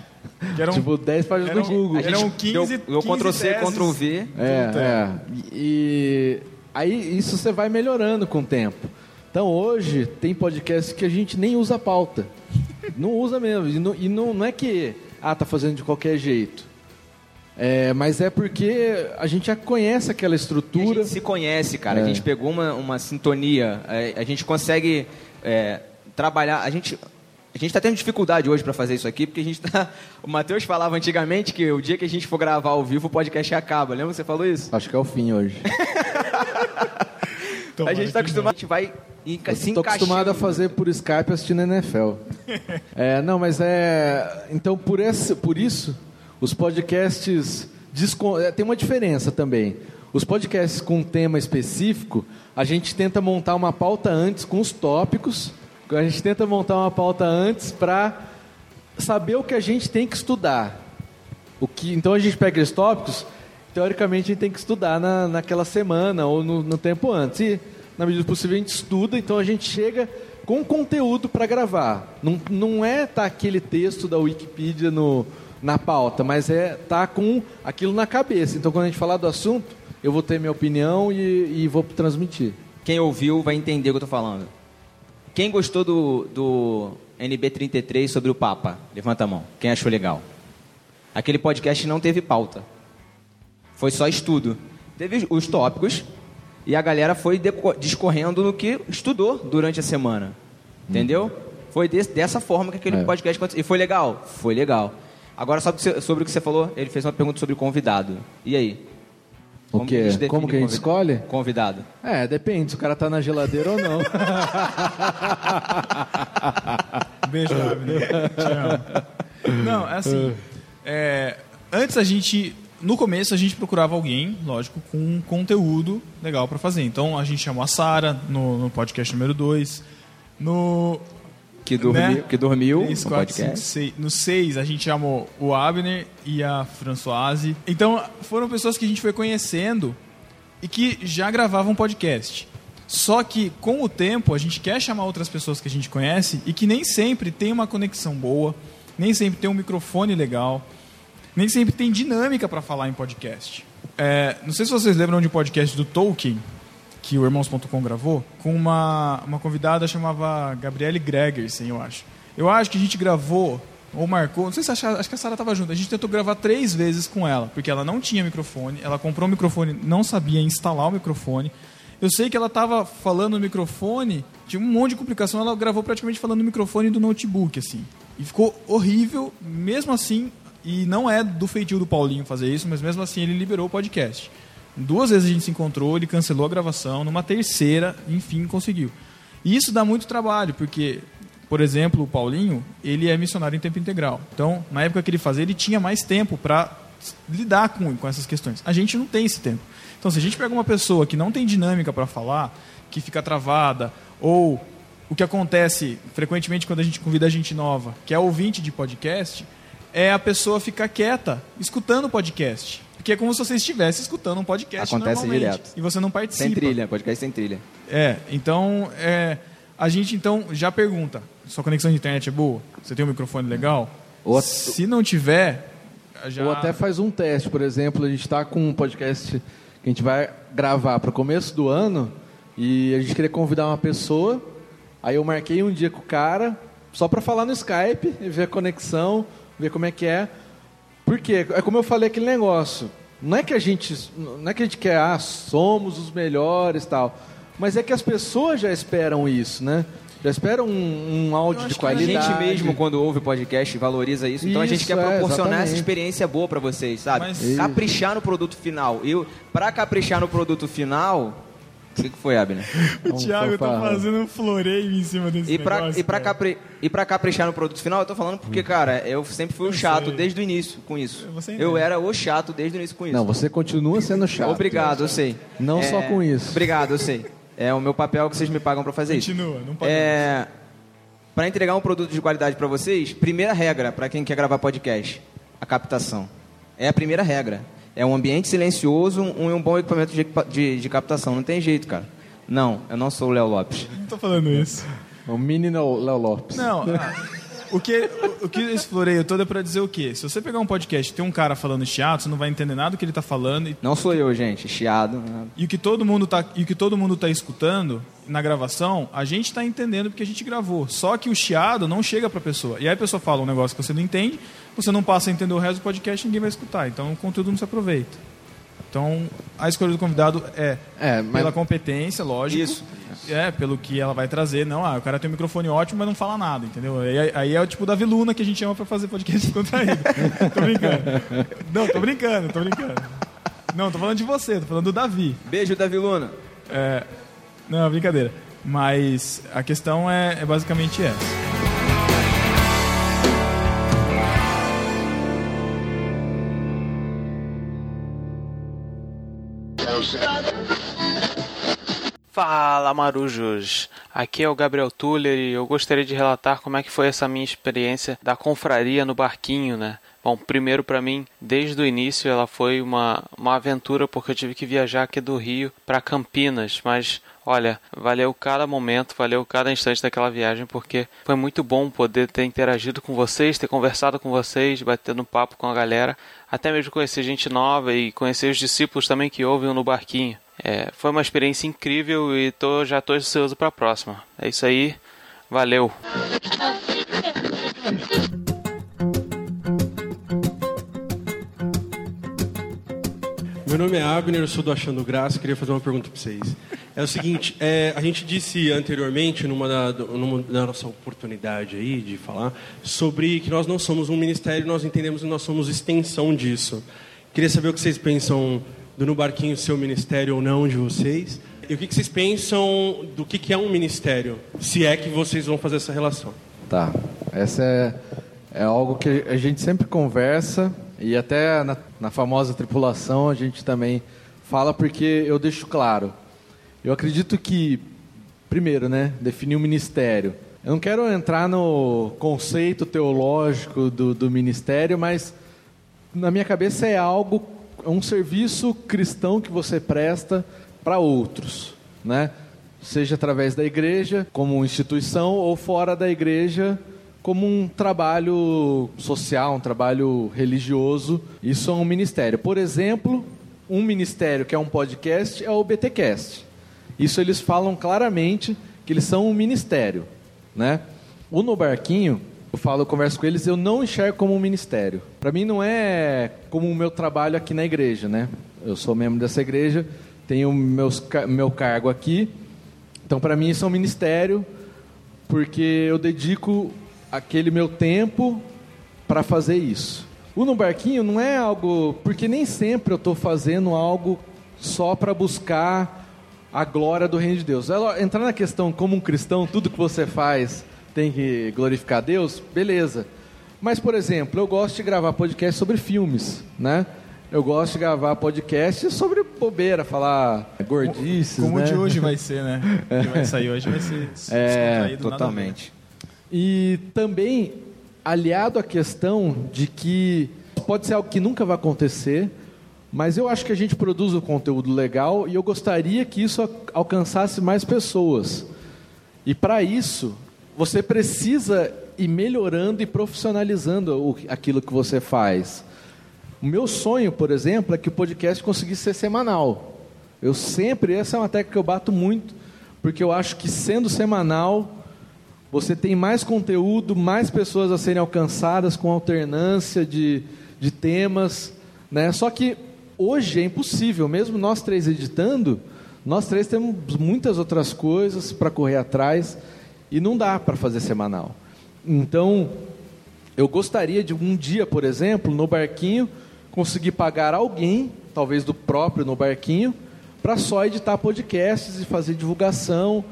Que eram- tipo, 10 páginas eram- do Google. A gente Eram 15, deu, deu 15 Ctrl C. Ctrl V. É, é. E aí isso você vai melhorando com o tempo. Então hoje tem podcast que a gente nem usa pauta. Não usa mesmo. E não, e não, não é que ah, tá fazendo de qualquer jeito. É, mas é porque a gente já conhece aquela E a estrutura. gente se conhece, cara. A É. gente pegou uma, uma sintonia. é, a gente consegue é, trabalhar. A gente. A gente está tendo dificuldade hoje para fazer isso aqui, porque a gente tá. O Matheus falava antigamente que o dia que a gente for gravar ao vivo, o podcast acaba. Lembra que você falou isso? Acho que é o fim hoje. A gente está acostumado, a gente vai enca- se Estou acostumado a fazer por Skype assistindo NFL. É, não, mas é. Então, por, esse, por isso, os podcasts. descon- é, tem uma diferença também. Os podcasts com um tema específico, a gente tenta montar uma pauta antes com os tópicos. A gente tenta montar uma pauta antes para saber o que a gente tem que estudar. O que, então a gente pega aqueles tópicos, teoricamente a gente tem que estudar na, naquela semana ou no, no tempo antes. E, na medida do possível, a gente estuda, então a gente chega com conteúdo para gravar. Não, não é tá aquele texto da Wikipedia no, na pauta, mas é tá com aquilo na cabeça. Então quando a gente falar do assunto, eu vou ter minha opinião e, e vou transmitir. Quem ouviu vai entender o que eu tô falando. Quem gostou do, do NB33 sobre o Papa? Levanta a mão. Quem achou legal? Aquele podcast não teve pauta. Foi só estudo. Teve os tópicos e a galera foi discorrendo no que estudou durante a semana. Entendeu? Foi des- dessa forma que aquele É. podcast aconteceu. E foi legal? Foi legal. Agora, sobre, o que você- sobre o que você falou, ele fez uma pergunta sobre convidado. E aí? O quê? define Como que a gente escolhe? Convidado. É, depende se o cara tá na geladeira ou não. Beijo, Abner. Te amo. Não, é assim. é, antes a gente. No começo a gente procurava alguém, lógico, com um conteúdo legal pra fazer. Então a gente chamou a Sara no, no podcast número 2. No. Que dormiu, Né? que dormiu Três, no quatro, podcast. cinco, seis. No 6, a gente chamou o Abner e a Françoise. Então, foram pessoas que a gente foi conhecendo e que já gravavam podcast. Só que, com o tempo, a gente quer chamar outras pessoas que a gente conhece e que nem sempre tem uma conexão boa, nem sempre tem um microfone legal, nem sempre tem dinâmica para falar em podcast. É, não sei se vocês lembram de um podcast do Tolkien, que o Irmãos.com gravou, com uma, uma convidada chamava Gabriele Gregersen, eu acho. Eu acho que a gente gravou, ou marcou, não sei se acho que a Sara estava junto, a gente tentou gravar três vezes com ela, porque ela não tinha microfone, ela comprou um microfone, não sabia instalar o microfone. Eu sei que ela estava falando no microfone, tinha um monte de complicação, ela gravou praticamente falando no microfone do notebook, assim. E ficou horrível, mesmo assim, e não é do feitio do Paulinho fazer isso, mas mesmo assim ele liberou o podcast. Duas vezes a gente se encontrou, ele cancelou a gravação, numa terceira, enfim, conseguiu. E isso dá muito trabalho, porque, por exemplo, o Paulinho, ele é missionário em tempo integral. Então, na época que ele fazia, ele tinha mais tempo para lidar com, com essas questões. A gente não tem esse tempo. Então, se a gente pega uma pessoa que não tem dinâmica para falar, que fica travada, ou o que acontece frequentemente quando a gente convida gente nova, que é ouvinte de podcast, é a pessoa ficar quieta, escutando o podcast. Porque é como se você estivesse escutando um podcast Acontece normalmente. direto. E você não participa. Sem trilha, podcast sem trilha. É, então é, a gente então já pergunta: sua conexão de internet é boa? Você tem um microfone legal? Ou- Se não tiver, já Ou até faz um teste, por exemplo, a gente está com um podcast que a gente vai gravar para o começo do ano e a gente queria convidar uma pessoa. Aí eu marquei um dia com o cara só para falar no Skype, e ver a conexão, ver como é que é. Porque é como eu falei aquele negócio. Não é que a gente, não é que a gente quer, ah, somos os melhores, tal. Mas é que as pessoas já esperam isso, né? Já esperam um, um áudio de A qualidade. gente mesmo, quando ouve o podcast, valoriza isso. Então a gente Isso, quer é, proporcionar essa experiência boa para vocês, sabe? Mas- Isso. Caprichar no produto final. Eu, para caprichar no produto final, o que, que foi, Abner? O Vamos Thiago tá fazendo um floreio em cima desse E pra, negócio. e, pra capri, e pra caprichar no produto final, eu tô falando porque, cara, eu sempre fui o chato desde o início com isso. Você Eu entende. era o chato desde o início com isso. Não, você continua sendo chato. Obrigado, eu sei. Não só com isso. Obrigado, eu sei. É o meu papel que vocês me pagam pra fazer isso. Continua, não pode. É, para entregar um produto de qualidade para vocês, primeira regra para quem quer gravar podcast, a captação. É a primeira regra. É um ambiente silencioso um, e um bom equipamento de, de, de captação. Não tem jeito, cara. Não, eu não sou o Léo Lopes. Não tô falando isso. O mini Léo Léo Lopes. Não, ah, o que, o, o que esse floreio todo é pra dizer o quê? Se você pegar um podcast e tem um cara falando chiado, você não vai entender nada do que ele tá falando. E, Não sou eu, gente. Chiado. né? e o que todo mundo tá, e o que todo mundo tá escutando na gravação, a gente tá entendendo porque a gente gravou. Só que o chiado não chega pra pessoa. E aí a pessoa fala um negócio que você não entende, você não passa a entender o resto do podcast ninguém vai escutar. Então o conteúdo não se aproveita. Então, a escolha do convidado é, É, mas- pela competência, lógico. Isso. É, pelo que ela vai trazer. Não, ah, o cara tem um microfone ótimo, mas não fala nada, entendeu? Aí, aí é o tipo da Viluna que a gente chama pra fazer podcast contraído. tô brincando. Não, tô brincando, tô brincando. Não, tô falando de você, tô falando do Davi. Beijo, Davi Luna. É, não, brincadeira. Mas a questão é, é basicamente essa. Fala Marujos, aqui é o Gabriel Tuller e eu gostaria de relatar como é que foi essa minha experiência da confraria no barquinho, né? Bom, primeiro para mim, desde o início ela foi uma, uma aventura porque eu tive que viajar aqui do Rio para Campinas, mas olha, valeu cada momento, valeu cada instante daquela viagem porque foi muito bom poder ter interagido com vocês, ter conversado com vocês, batendo papo com a galera, até mesmo conhecer gente nova e conhecer os discípulos também que ouvem no barquinho. É, foi uma experiência incrível e tô, já estou ansioso para a próxima. É isso aí, valeu! Meu nome é Abner, eu sou do Achando Graça, queria fazer uma pergunta para vocês. É o seguinte, é, a gente disse anteriormente, numa da, numa da nossa oportunidade aí de falar, sobre que nós não somos um ministério, nós entendemos que nós somos extensão disso. Queria saber o que vocês pensam do No Barquinho ser o ministério ou não de vocês. E o que que vocês pensam do que que é um ministério, se é que vocês vão fazer essa relação. Tá. Essa é, é algo que a gente sempre conversa e até na, na famosa tripulação a gente também fala porque eu deixo claro. Eu acredito que, primeiro, né, definir o ministério. Eu não quero entrar no conceito teológico do, do ministério, mas na minha cabeça é algo, é um serviço cristão que você presta para outros, né? Seja através da igreja, como instituição, ou fora da igreja, como um trabalho social, um trabalho religioso. Isso é um ministério. Por exemplo, um ministério que é um podcast é o BTcast. Isso eles falam claramente que eles são um ministério, né? O no barquinho, eu falo, eu converso com eles, eu não enxergo como um ministério. Para mim não é como o meu trabalho aqui na igreja, né? Eu sou membro dessa igreja, tenho meus, meu cargo aqui. Então para mim isso é um ministério, porque eu dedico aquele meu tempo para fazer isso. O no barquinho não é algo, porque nem sempre eu estou fazendo algo só para buscar a glória do reino de Deus. Ela, entrar na questão como um cristão, tudo que você faz tem que glorificar Deus, beleza. Mas, por exemplo, eu gosto de gravar podcast sobre filmes, né? Eu gosto de gravar podcast sobre bobeira, falar gordices, Como né? o de hoje vai ser, né? O que vai sair hoje vai ser É. Totalmente. E também aliado à questão de que pode ser algo que nunca vai acontecer, mas eu acho que a gente produz um conteúdo legal e eu gostaria que isso al- alcançasse mais pessoas. E para isso, você precisa ir melhorando e profissionalizando o- aquilo que você faz. O meu sonho, por exemplo, é que o podcast conseguisse ser semanal. Eu sempre, essa é uma técnica que eu bato muito, porque eu acho que sendo semanal, você tem mais conteúdo, mais pessoas a serem alcançadas com alternância de, de temas. Né? Só que hoje é impossível, mesmo nós três editando, nós três temos muitas outras coisas para correr atrás e não dá para fazer semanal. Então, eu gostaria de um dia, por exemplo, no barquinho, conseguir pagar alguém, talvez do próprio no barquinho, para só editar podcasts e fazer divulgação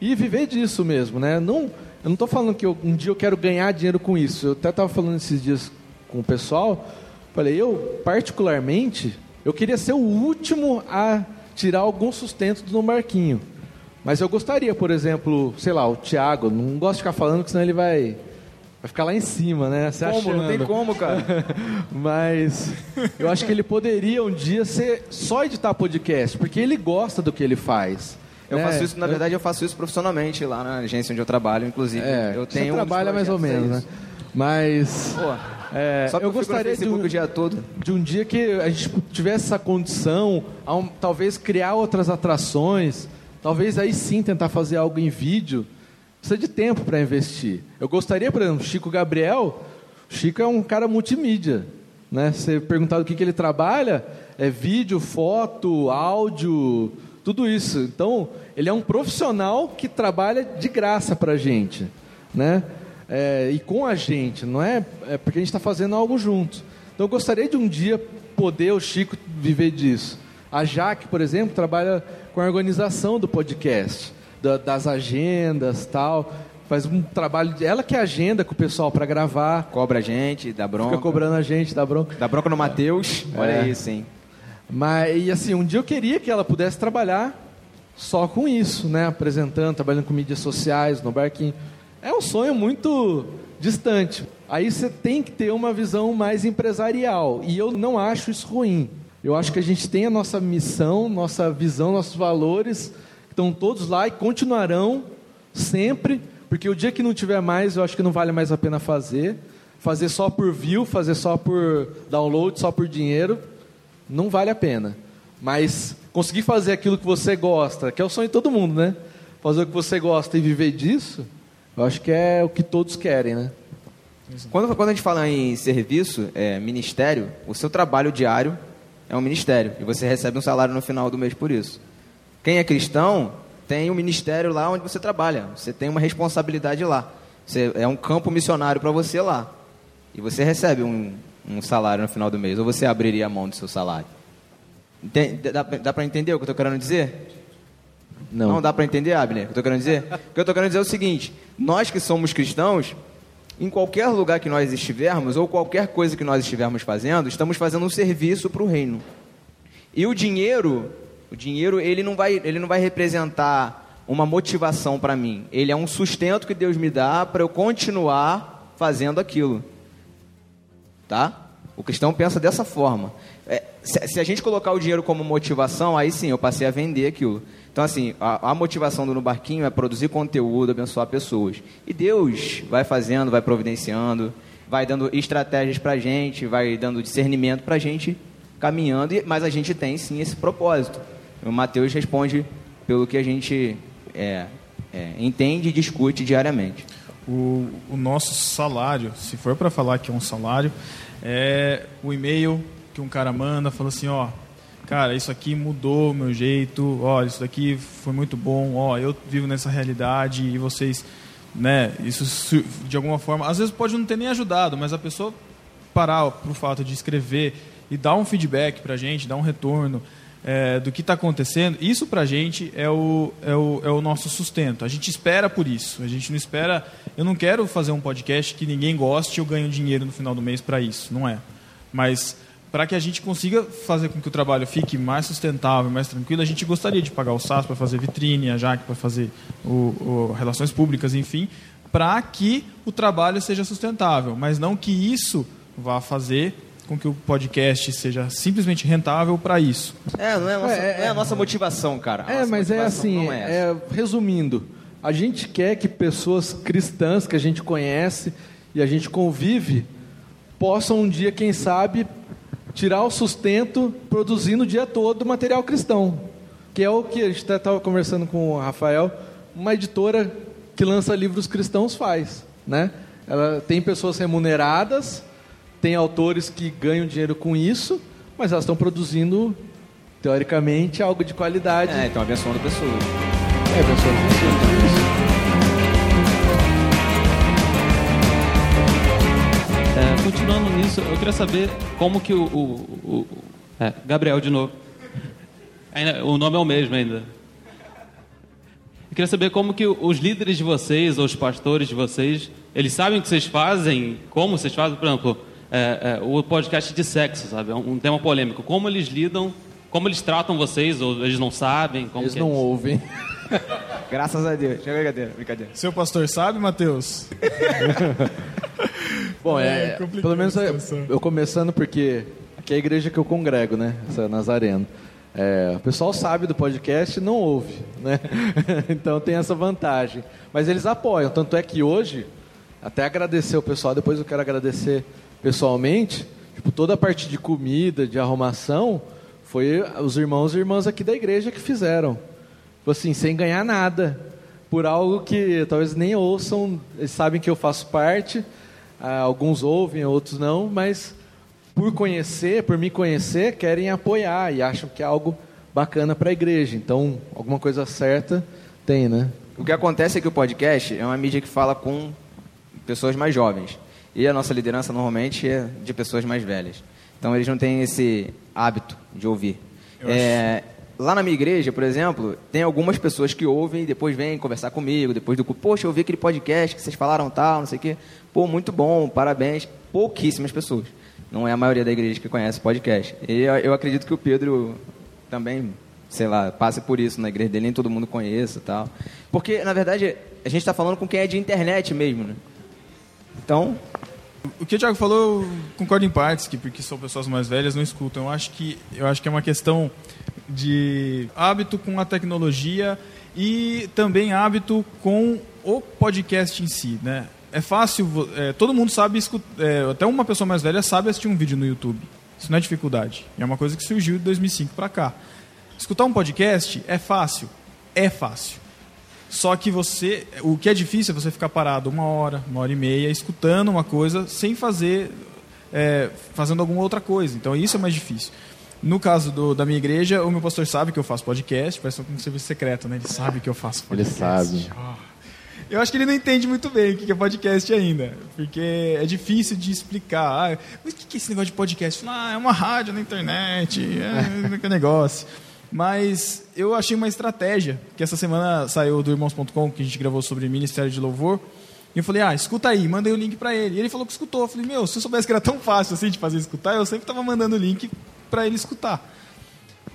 e viver disso mesmo, né? Não, eu não estou falando que eu- um dia eu quero ganhar dinheiro com isso. Eu até estava falando esses dias com o pessoal. Falei, eu particularmente, eu queria ser o último a tirar algum sustento do no barquinho. Mas eu gostaria, por exemplo, sei lá, o Thiago, não gosto de ficar falando, porque senão ele vai, vai ficar lá em cima, né? Você Como? Não tem achando. como, cara. Mas eu acho que ele poderia um dia ser só editar podcast, porque ele gosta do que ele faz. Eu né? faço isso, na verdade, eu faço isso profissionalmente lá na agência onde eu trabalho, inclusive. É, eu você tenho um dos trabalha mais ou menos, é né? Mas Pô, é, só eu gostaria de um, o dia todo. de um dia que a gente tivesse essa condição, a um- talvez criar outras atrações, talvez aí sim tentar fazer algo em vídeo. Precisa de tempo para investir. Eu gostaria, por exemplo, Chico Gabriel. Chico é um cara multimídia. Né? Você perguntar do que, que ele trabalha, é vídeo, foto, áudio, tudo isso. Então, ele é um profissional que trabalha de graça para a gente. Né? É, e com a gente, não é, é porque a gente está fazendo algo junto. Então, eu gostaria de um dia poder o Chico viver disso. A Jaque, por exemplo, trabalha com a organização do podcast, da- das agendas tal. Faz um trabalho. Ela que agenda com o pessoal para gravar. Cobra a gente, dá bronca. Fica cobrando a gente, dá bronca. Dá bronca no Matheus. Olha É. isso, hein? Mas, e assim, um dia eu queria que ela pudesse trabalhar só com isso, né? Apresentando, trabalhando com mídias sociais, no barquinho. É um sonho muito distante. Aí você tem que ter uma visão mais empresarial. E eu não acho isso ruim. Eu acho que a gente tem a nossa missão, nossa visão, nossos valores, estão todos lá e continuarão sempre, porque o dia que não tiver mais, eu acho que não vale mais a pena fazer. Fazer só por view, fazer só por download, só por dinheiro, não vale a pena. Mas conseguir fazer aquilo que você gosta, que é o sonho de todo mundo, né? Fazer o que você gosta e viver disso, eu acho que é o que todos querem, né? Quando, quando a gente fala em serviço, é, ministério, o seu trabalho diário é um ministério. E você recebe um salário no final do mês por isso. Quem é cristão tem um ministério lá onde você trabalha. Você tem uma responsabilidade lá. Você, é um campo missionário para você lá. E você recebe um, um salário no final do mês. Ou você abriria a mão do seu salário. Entende- dá dá para entender o que eu estou querendo dizer? Não. Não dá para entender, Abner? O que eu estou querendo dizer? O que eu estou querendo dizer é o seguinte: nós que somos cristãos, em qualquer lugar que nós estivermos, ou qualquer coisa que nós estivermos fazendo, estamos fazendo um serviço para o reino. E o dinheiro, o dinheiro, ele não vai, ele não vai representar uma motivação para mim. Ele é um sustento que Deus me dá para eu continuar fazendo aquilo. Tá? O cristão pensa dessa forma. É, se, se, a gente colocar o dinheiro como motivação, aí sim eu passei a vender aquilo. Então, assim, a, a motivação do No Barquinho é produzir conteúdo, abençoar pessoas. E Deus vai fazendo, vai providenciando, vai dando estratégias para gente, vai dando discernimento para gente caminhando, mas a gente tem sim esse propósito. O Mateus responde pelo que a gente é, é, entende e discute diariamente. O, o nosso salário, se for para falar que é um salário, é o e-mail que um cara manda, fala assim, ó, cara, isso aqui mudou o meu jeito, ó, isso daqui foi muito bom, ó, eu vivo nessa realidade e vocês, né, isso de alguma forma, às vezes pode não ter nem ajudado, mas a pessoa parar pro fato de escrever e dar um feedback pra gente, dar um retorno, é, do que está acontecendo, isso para a gente é o, é, o, é o nosso sustento. A gente espera por isso. A gente não espera. Eu não quero fazer um podcast que ninguém goste e eu ganho dinheiro no final do mês para isso. Não é. Mas para que a gente consiga fazer com que o trabalho fique mais sustentável, mais tranquilo, a gente gostaria de pagar o SAS para fazer vitrine, a Jaque para fazer o, o, relações públicas, enfim, para que o trabalho seja sustentável, mas não que isso vá fazer com que o podcast seja simplesmente rentável para isso. É, não é a nossa, é, é, é a nossa motivação, cara. A é, mas é assim, é, é, resumindo, a gente quer que pessoas cristãs que a gente conhece e a gente convive possam um dia, quem sabe, tirar o sustento produzindo o dia todo material cristão. Que é o que a gente estava conversando com o Rafael, uma editora que lança livros cristãos faz. Né? Ela tem pessoas remuneradas tem autores que ganham dinheiro com isso, mas elas estão produzindo, teoricamente, algo de qualidade. É, então abençoando pessoas. É, abençoando pessoas. Continuando nisso, eu queria saber como que o... o, o é, Gabriel, de novo. Ainda, o nome é o mesmo ainda. Eu queria saber como que os líderes de vocês, ou os pastores de vocês, eles sabem o que vocês fazem, como vocês fazem, por exemplo, é, é, o podcast de sexo, sabe? É um tema polêmico. Como eles lidam, como eles tratam vocês, ou eles não sabem? eles não ouvem. Graças a Deus. Brincadeira, brincadeira. Seu pastor sabe, Mateus? Bom, é, é pelo menos eu, eu começando porque aqui é a igreja que eu congrego, né? Essa Nazareno. É, o pessoal sabe do podcast e não ouve, né? então tem essa vantagem. Mas eles apoiam, tanto é que hoje, até agradecer o pessoal, depois eu quero agradecer pessoalmente, tipo, toda a parte de comida, de arrumação, foi os irmãos e irmãs aqui da igreja que fizeram. Tipo assim, sem ganhar nada. Por algo que talvez nem ouçam, eles sabem que eu faço parte, ah, alguns ouvem, outros não, mas por conhecer, por me conhecer, querem apoiar e acham que é algo bacana para a igreja. Então, alguma coisa certa tem, né? O que acontece é que o podcast é uma mídia que fala com pessoas mais jovens. E a nossa liderança normalmente é de pessoas mais velhas. Então eles não têm esse hábito de ouvir. É, lá na minha igreja, por exemplo, tem algumas pessoas que ouvem e depois vêm conversar comigo, depois do poxa, eu ouvi aquele podcast que vocês falaram tal, não sei o quê. Pô, muito bom, parabéns. Pouquíssimas pessoas. Não é a maioria da igreja que conhece podcast. E eu, acredito que o Pedro também, sei lá, passe por isso na igreja dele, nem todo mundo conheça tal. Porque, na verdade, a gente está falando com quem é de internet mesmo, né? Então. O que o Thiago falou, eu concordo em partes, que porque são pessoas mais velhas não escutam. Eu acho que, eu acho que é uma questão de hábito com a tecnologia e também hábito com o podcast em si, né? É fácil, é, todo mundo sabe, é, até uma pessoa mais velha sabe assistir um vídeo no YouTube. Isso não é dificuldade. É uma coisa que surgiu de 2005 para cá. Escutar um podcast é fácil? É fácil. Só que você, o que é difícil é você ficar parado uma hora, uma hora e meia, escutando uma coisa sem fazer, é, fazendo alguma outra coisa. Então isso é mais difícil. No caso do, da minha igreja, o meu pastor sabe que eu faço podcast, parece um serviço secreto, né? Ele sabe que eu faço podcast. Ele sabe. Oh. Eu acho que ele não entende muito bem o que é podcast ainda, porque é difícil de explicar. Ah, mas o que é esse negócio de podcast? Ah, é uma rádio na internet, é, é negócio. Mas eu achei uma estratégia, que essa semana saiu do Irmãos.com, que a gente gravou sobre Ministério de Louvor. E eu falei, ah, escuta aí, mandei o link para ele. E ele falou que escutou. Eu falei, meu, se eu soubesse que era tão fácil assim de fazer escutar, eu sempre estava mandando o link para ele escutar.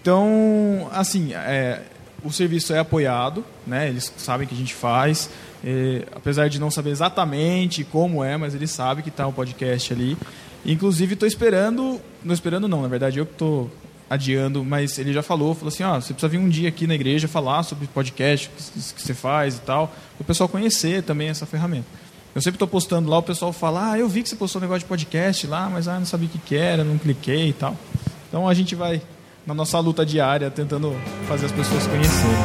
Então, assim, é, o serviço é apoiado, né? Eles sabem que a gente faz, é, apesar de não saber exatamente como é, mas eles sabem que está o podcast ali. Inclusive, estou esperando, não esperando não, na verdade eu que estou adiando, mas ele já falou, falou assim, ó, você precisa vir um dia aqui na igreja falar sobre podcast que, que você faz e tal, para o pessoal conhecer também essa ferramenta. Eu sempre estou postando lá, o pessoal fala, ah, eu vi que você postou um negócio de podcast lá, mas ah, não sabia o que, que era, não cliquei e tal. Então a gente vai na nossa luta diária tentando fazer as pessoas conhecerem.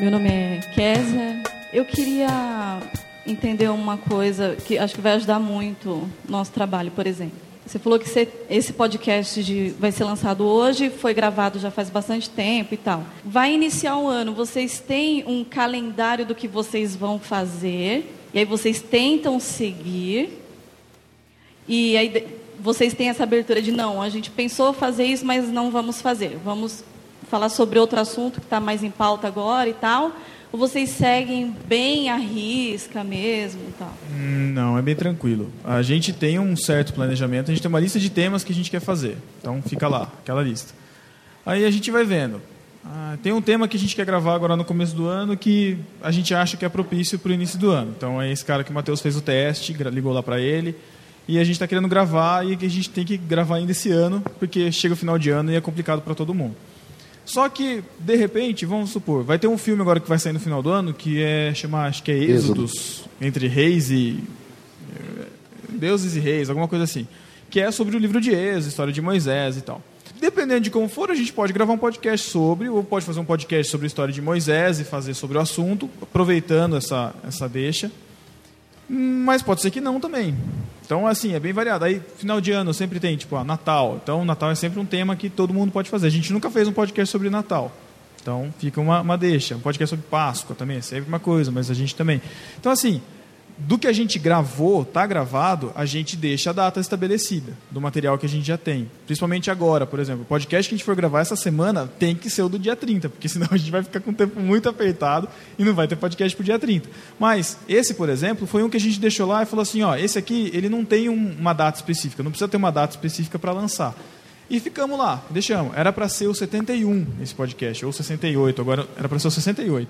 Meu nome é Késia. Eu queria entender uma coisa que acho que vai ajudar muito o nosso trabalho, por exemplo. Você falou que você, esse podcast de, vai ser lançado hoje, foi gravado já faz bastante tempo e tal. Vai iniciar o ano, vocês têm um calendário do que vocês vão fazer, e aí vocês tentam seguir, e aí vocês têm essa abertura de não, a gente pensou fazer isso, mas não vamos fazer. Vamos falar sobre outro assunto que está mais em pauta agora e tal. Ou vocês seguem bem a risca mesmo tal? Não, é bem tranquilo. A gente tem um certo planejamento, a gente tem uma lista de temas que a gente quer fazer. Então fica lá, aquela lista. Aí a gente vai vendo. Ah, tem um tema que a gente quer gravar agora no começo do ano que a gente acha que é propício para o início do ano. Então é esse cara que o Matheus fez o teste, ligou lá para ele. E a gente está querendo gravar e a gente tem que gravar ainda esse ano, porque chega o final de ano e é complicado para todo mundo. Só que, de repente, vamos supor, vai ter um filme agora que vai sair no final do ano que é chamar, acho que é Êxodos, entre reis e. eh, deuses e reis, alguma coisa assim. Que é sobre o livro de Êxodo, história de Moisés e tal. Dependendo de como for, a gente pode gravar um podcast sobre, ou pode fazer um podcast sobre a história de Moisés e fazer sobre o assunto, aproveitando essa, essa deixa. Mas pode ser que não também. Então, assim, é bem variado. Aí, final de ano sempre tem, tipo, ah, Natal. Então, Natal é sempre um tema que todo mundo pode fazer. A gente nunca fez um podcast sobre Natal. Então, fica uma, uma deixa. Um podcast sobre Páscoa também, é sempre uma coisa, mas a gente também. Então, assim, do que a gente gravou, tá gravado, a gente deixa a data estabelecida do material que a gente já tem. Principalmente agora, por exemplo, o podcast que a gente for gravar essa semana tem que ser o do dia 30, porque senão a gente vai ficar com o tempo muito apertado e não vai ter podcast pro dia 30. Mas esse, por exemplo, foi um que a gente deixou lá e falou assim, ó, esse aqui, ele não tem um- uma data específica, não precisa ter uma data específica para lançar. E ficamos lá, deixamos. Era para ser o 71 esse podcast, ou 68, agora era para ser o 68.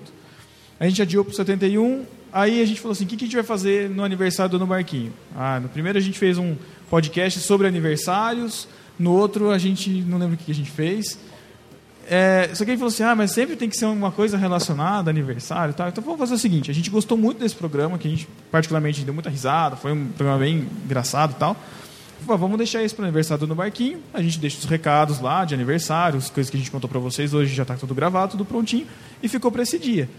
A gente adiou para o 71, aí a gente falou assim, o que, a gente vai fazer no aniversário do No Barquinho? Ah, no primeiro a gente fez um podcast sobre aniversários, no outro a gente, não lembro o que que a gente fez. É, só que ele falou assim, ah, mas sempre tem que ser uma coisa relacionada, aniversário e tal. Então vamos fazer o seguinte, a gente gostou muito desse programa, que a gente particularmente deu muita risada, foi um programa bem engraçado e tal. Falei, vamos deixar isso para o aniversário do Barquinho, a gente deixa os recados lá de aniversário, as coisas que a gente contou para vocês hoje, já está tudo gravado, tudo prontinho, e ficou para esse dia.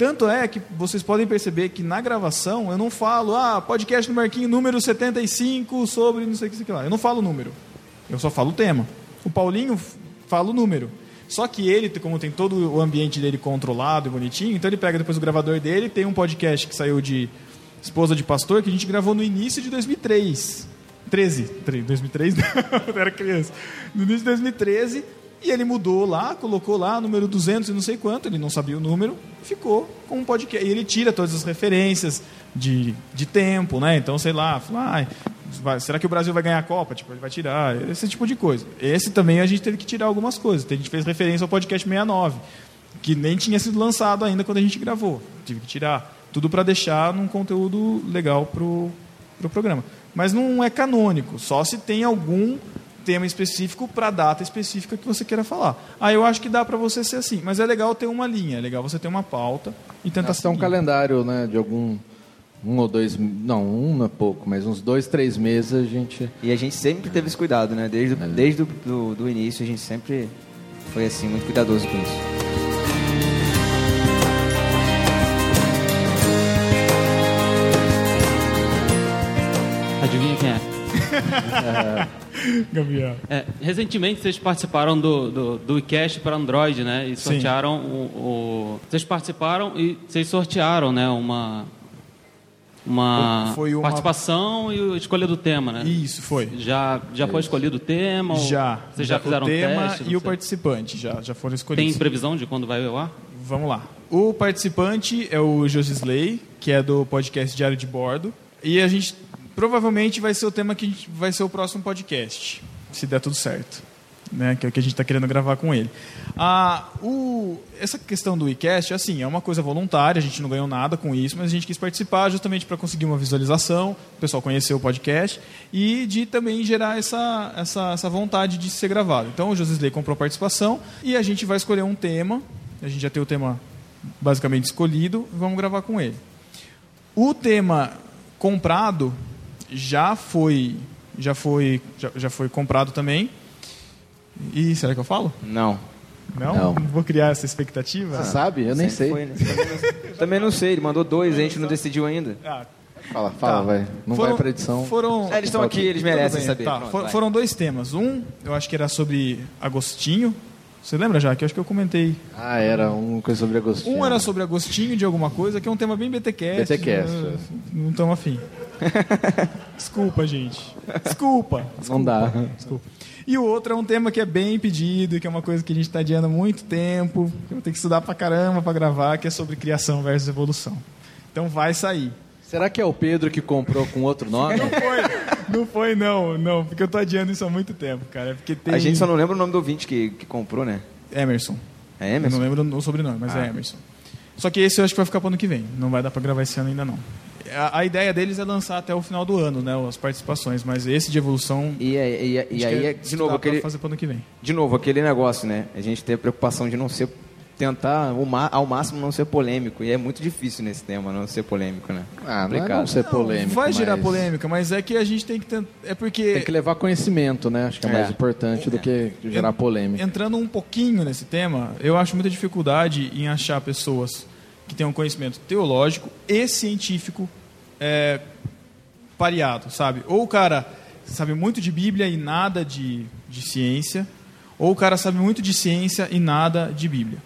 Tanto é que vocês podem perceber que na gravação eu não falo, ah, podcast no Marquinho número 75 sobre não sei o que, sei que lá. Eu não falo o número. Eu só falo o tema. O Paulinho fala o número. Só que ele, como tem todo o ambiente dele controlado e bonitinho, então ele pega depois o gravador dele, tem um podcast que saiu de Esposa de Pastor, que a gente gravou no início de 2003. 13. Tre- 2003 não, eu era criança. No início de 2013, e ele mudou lá, colocou lá número 200 e não sei quanto, ele não sabia o número, ficou com um podcast. E ele tira todas as referências de, de tempo, né? Então, sei lá, fala, ah, será que o Brasil vai ganhar a Copa? Tipo, ele vai tirar, esse tipo de coisa. Esse também a gente teve que tirar algumas coisas. A gente fez referência ao podcast 69, que nem tinha sido lançado ainda quando a gente gravou. Tive que tirar tudo para deixar num conteúdo legal pro, pro programa. Mas não é canônico, só se tem algum tema específico para data específica que você queira falar. Aí eu acho que dá para você ser assim, mas é legal ter uma linha, é legal você ter uma pauta e tentar Até um seguir. calendário, né, de algum um ou dois, não, um não é pouco, mas uns dois, três meses a gente. E a gente sempre teve esse cuidado, né? Desde, desde o do, do início a gente sempre foi assim, muito cuidadoso com isso. Gabriel. É, recentemente vocês participaram do, do, do iCast para Android, né? E sortearam o, o- Vocês participaram e vocês sortearam, né? Uma. Uma, Foi uma- participação e a escolha do tema, né? Isso, foi. Já, já foi escolhido o tema? Já. Vocês já, fizeram o tema teste? e o participante já, já foram escolhidos. Tem previsão de quando vai ao ar? Vamos lá. O participante é o Josisley, que é do podcast Diário de Bordo. E a gente provavelmente vai ser o tema que vai ser o próximo podcast, se der tudo certo. Né, que é o que a gente está querendo gravar com ele. Ah, o, essa questão do WeCast, assim, é uma coisa voluntária, a gente não ganhou nada com isso, mas a gente quis participar justamente para conseguir uma visualização, o pessoal conhecer o podcast e de também gerar essa, essa, essa vontade de ser gravado. Então o Josisley comprou participação e a gente vai escolher um tema, a gente já tem o tema basicamente escolhido, vamos gravar com ele. O tema comprado já foi já foi já, já foi comprado também. E será que eu falo? Não. Não? Não. Vou criar essa expectativa. Você sabe? Eu nem Sempre sei. foi, né? Também não- não sei, ele mandou dois, a gente não decidiu ainda. Ah, Fala, fala, Tá. vai. Não Foram- vai pra edição. Foram, É, eles estão aqui, eles merecem bem. saber. Tá, Pronto, for- foram dois temas. Um, eu acho que era sobre Agostinho. Você lembra já? Que acho que eu comentei. Ah, era uma coisa sobre Agostinho. Um era sobre Agostinho de alguma coisa, que é um tema bem BTcast. BTcast, né? é. Não estamos afim. Desculpa, gente. Desculpa. Não dá. Desculpa. E o outro é um tema que é bem pedido, que é uma coisa que a gente está adiando há muito tempo, que eu vou ter que estudar pra caramba para gravar, que é sobre criação versus evolução. Então vai sair. Será que é o Pedro que comprou com outro nome? Não foi, não foi não, não, porque eu tô adiando isso há muito tempo, cara. É Porque tem A gente só não lembra o nome do ouvinte que, que comprou, né? Emerson. É Emerson? Eu não lembro o sobrenome, mas Ah. é Emerson. Só que esse eu acho que vai ficar para ano que vem. Não vai dar para gravar esse ano ainda não. A, a ideia deles é lançar até o final do ano, né, as participações, mas esse de evolução E, é- e, é- e acho aí, que é, de novo, aquele, fazer para ano que vem. de novo, aquele negócio, né? A gente tem a preocupação de não ser tentar ao máximo não ser polêmico e é muito difícil nesse tema não ser polêmico, né? Ah, não é não ser polêmico. vai gerar mas polêmica, mas é que a gente tem que tentar, é porque Tem que levar conhecimento, né? Acho que é, É. mais importante do que gerar polêmica. entrando um pouquinho nesse tema, eu acho muita dificuldade em achar pessoas que tenham conhecimento teológico e científico é, pareado, sabe? Ou o cara sabe muito de Bíblia e nada de, de ciência, ou o cara sabe muito de ciência e nada de Bíblia.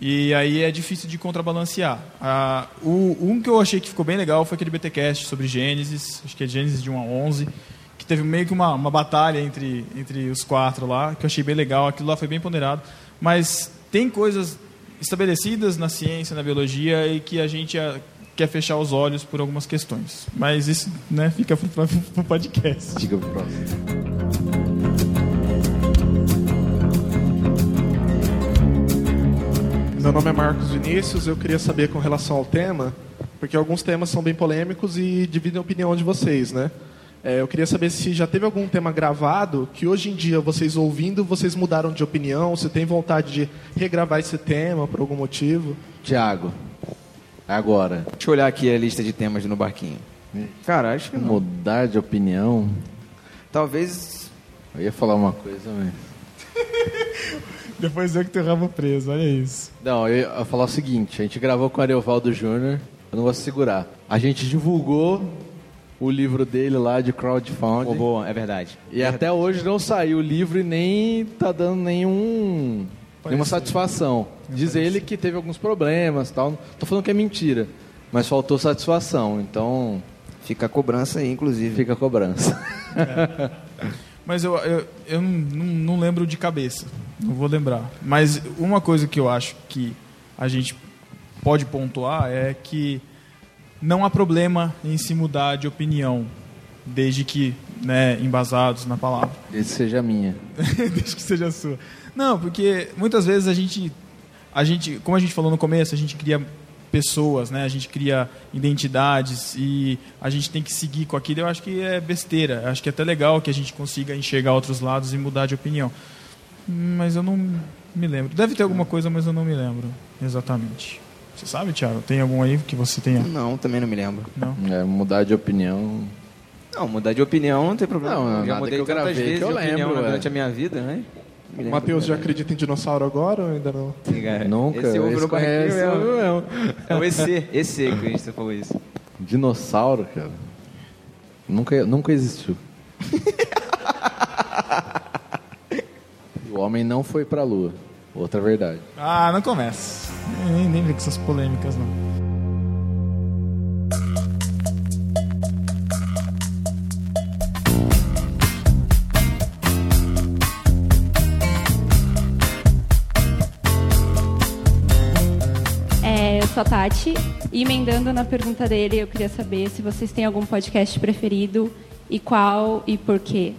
E aí é difícil de contrabalancear. Ah, o, um que eu achei que ficou bem legal foi aquele BTcast sobre Gênesis, acho que é Gênesis de 1 a 11, que teve meio que uma, uma batalha entre, entre os quatro lá, que eu achei bem legal. Aquilo lá foi bem ponderado. Mas tem coisas estabelecidas na ciência, na biologia, e que a gente ah, quer fechar os olhos por algumas questões. Mas isso né, fica para o podcast. Diga pro próximo. Meu nome é Marcos Vinícius, eu queria saber com relação ao tema, porque alguns temas são bem polêmicos e dividem a opinião de vocês, né? É, eu queria saber se já teve algum tema gravado que hoje em dia, vocês ouvindo, vocês mudaram de opinião, se tem vontade de regravar esse tema por algum motivo. Tiago, agora. Deixa eu olhar aqui a lista de temas no barquinho. Cara, acho que não. Mudar de opinião. Talvez. Eu ia falar uma coisa, mas. Depois eu que tenho o rabo preso, olha isso. Não, eu ia falar o seguinte: a gente gravou com o Ariovaldo Júnior, eu não vou segurar. A gente divulgou o livro dele lá de crowdfunding. Oh, boa, é verdade. E até hoje não saiu o livro e nem tá dando nenhum, nenhuma satisfação. Diz ele que teve alguns problemas e tal. Tô falando que é mentira. Mas faltou satisfação, então Fica a cobrança aí, inclusive. fica a cobrança. Mas eu, eu, eu não- não lembro de cabeça. Não vou lembrar. Mas uma coisa que eu acho que a gente pode pontuar é que não há problema em se mudar de opinião, desde que né, embasados na palavra. Esse seja a minha. Desde que seja sua. Não, porque muitas vezes a gente, a gente, como a gente falou no começo, a gente cria pessoas, né? A gente cria identidades e a gente tem que seguir com aquilo. Eu acho que é besteira. Eu acho que é até legal que a gente consiga enxergar outros lados e mudar de opinião. Mas eu não me lembro. Deve ter alguma coisa, mas eu não me lembro exatamente. Você sabe, Thiago? Tem algum aí que você tenha? Não, também não me lembro. Não. É, mudar de opinião. Não, mudar de opinião não tem problema. Não, eu já mudei que eu tantas gravei vezes que eu de opinião lembro, durante é. a minha vida, né? O lembro, Matheus já acredita em dinossauro agora ou ainda não? Sim, cara. Nunca, Esse esse no barquinho conhece, mesmo. É o EC, EC que a gente falou isso. Dinossauro, cara. Nunca, nunca existiu. o homem não foi pra lua. Outra verdade. Ah, não começa. Nem, nem vem com essas polêmicas, não. sou a Tati. E emendando na pergunta dele, eu queria saber se vocês têm algum podcast preferido e qual e por quê.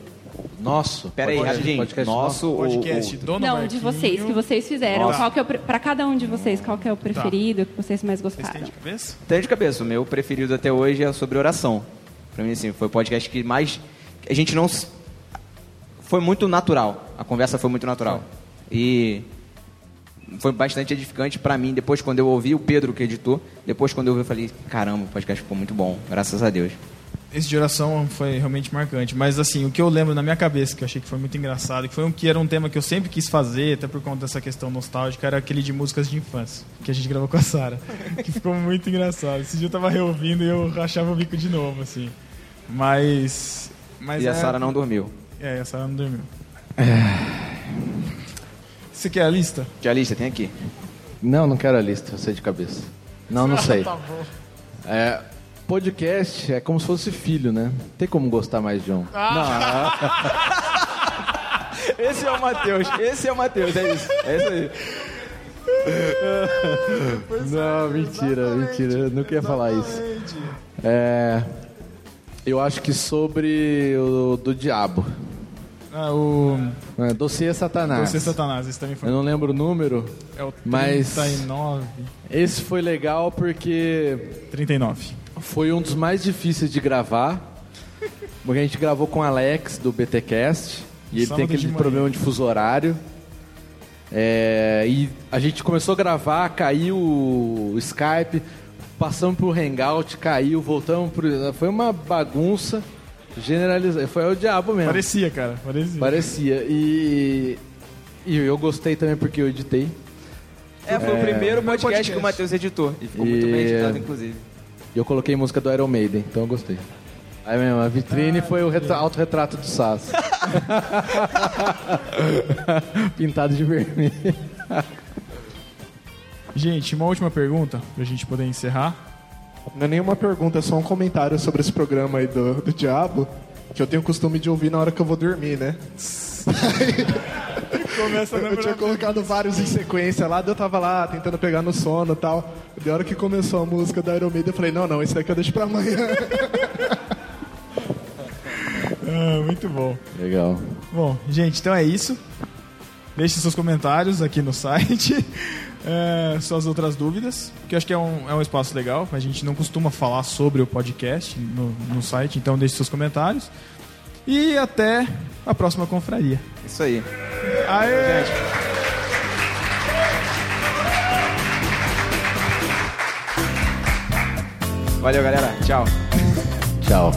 Nosso? Pera aí, Podcast- rapidinho. podcast Nosso, o- Podcast Não, Marquinho. de vocês, que vocês fizeram. Nossa. Qual que é o pre- pra cada um de vocês, qual que é o preferido, que vocês mais Vocês têm gostaram? de cabeça? Tenho de cabeça. O meu preferido até hoje é sobre oração. Pra mim, assim, foi o podcast que mais. A gente não. Foi muito natural. A conversa foi muito natural. E. Foi bastante edificante pra mim. Depois, quando eu ouvi o Pedro que editou, depois, quando eu ouvi, eu falei: caramba, o podcast ficou muito bom. Graças a Deus. Esse de oração foi realmente marcante. Mas, assim, o que eu lembro na minha cabeça, que eu achei que foi muito engraçado, que foi um que era um tema que eu sempre quis fazer, até por conta dessa questão nostálgica, era aquele de músicas de infância, que a gente gravou com a Sara. que ficou muito engraçado. Esse dia eu tava reouvindo e eu rachava o bico de novo, assim. Mas. mas e a é- Sara não dormiu. É, a Sara não dormiu. Você quer a lista? Que a lista tem aqui. Não, não quero a lista, eu sei de cabeça. Não, não sei. tá bom. É, podcast é como se fosse filho, né? Tem como gostar mais de um. Esse é o Matheus. Esse é o Matheus. É isso. É isso aí. Não, mentira, mentira. Eu não queria falar isso. É, eu acho que sobre o do diabo. Ah, o. É, Dossiê Satanás. Você, Satanás, esse também foi. Eu não lembro o número, É o mas 39. esse foi legal porque 39. Foi um dos mais difíceis de gravar. Porque a gente gravou com o Alex do BTcast e ele Sábado tem de aquele manhã. problema de fuso horário. É, e a gente começou a gravar, caiu o Skype, passamos pro Hangout, caiu, voltamos pro. Foi uma bagunça generalizada. Foi o diabo mesmo. Parecia, cara. Parecia. Parecia. E, e eu gostei também porque eu editei. É, foi o primeiro podcast, podcast. que o Matheus editou. E ficou muito bem editado, inclusive. E eu coloquei música do Iron Maiden, então eu gostei. Aí mesmo, a vitrine foi o retra- autorretrato do Sass. Pintado de vermelho. Gente, uma última pergunta pra gente poder encerrar. Não é nenhuma pergunta, é só um comentário sobre esse programa aí do, do Diabo, que eu tenho o costume de ouvir na hora que eu vou dormir, né? Começa Eu tinha colocado vários em sequência lá, eu tava lá tentando pegar no sono e tal. De hora que começou a música da Iron Maiden, eu falei, não, não, esse daqui eu deixo pra amanhã. Ah, muito bom. Legal. Bom, gente, então é isso. Deixe seus comentários aqui no site. é, suas outras dúvidas, que eu acho que é um, é um espaço legal. A gente não costuma falar sobre o podcast no, no site, então deixe seus comentários. E até a próxima confraria. Isso aí. Aê! Valeu, galera. Tchau. Tchau.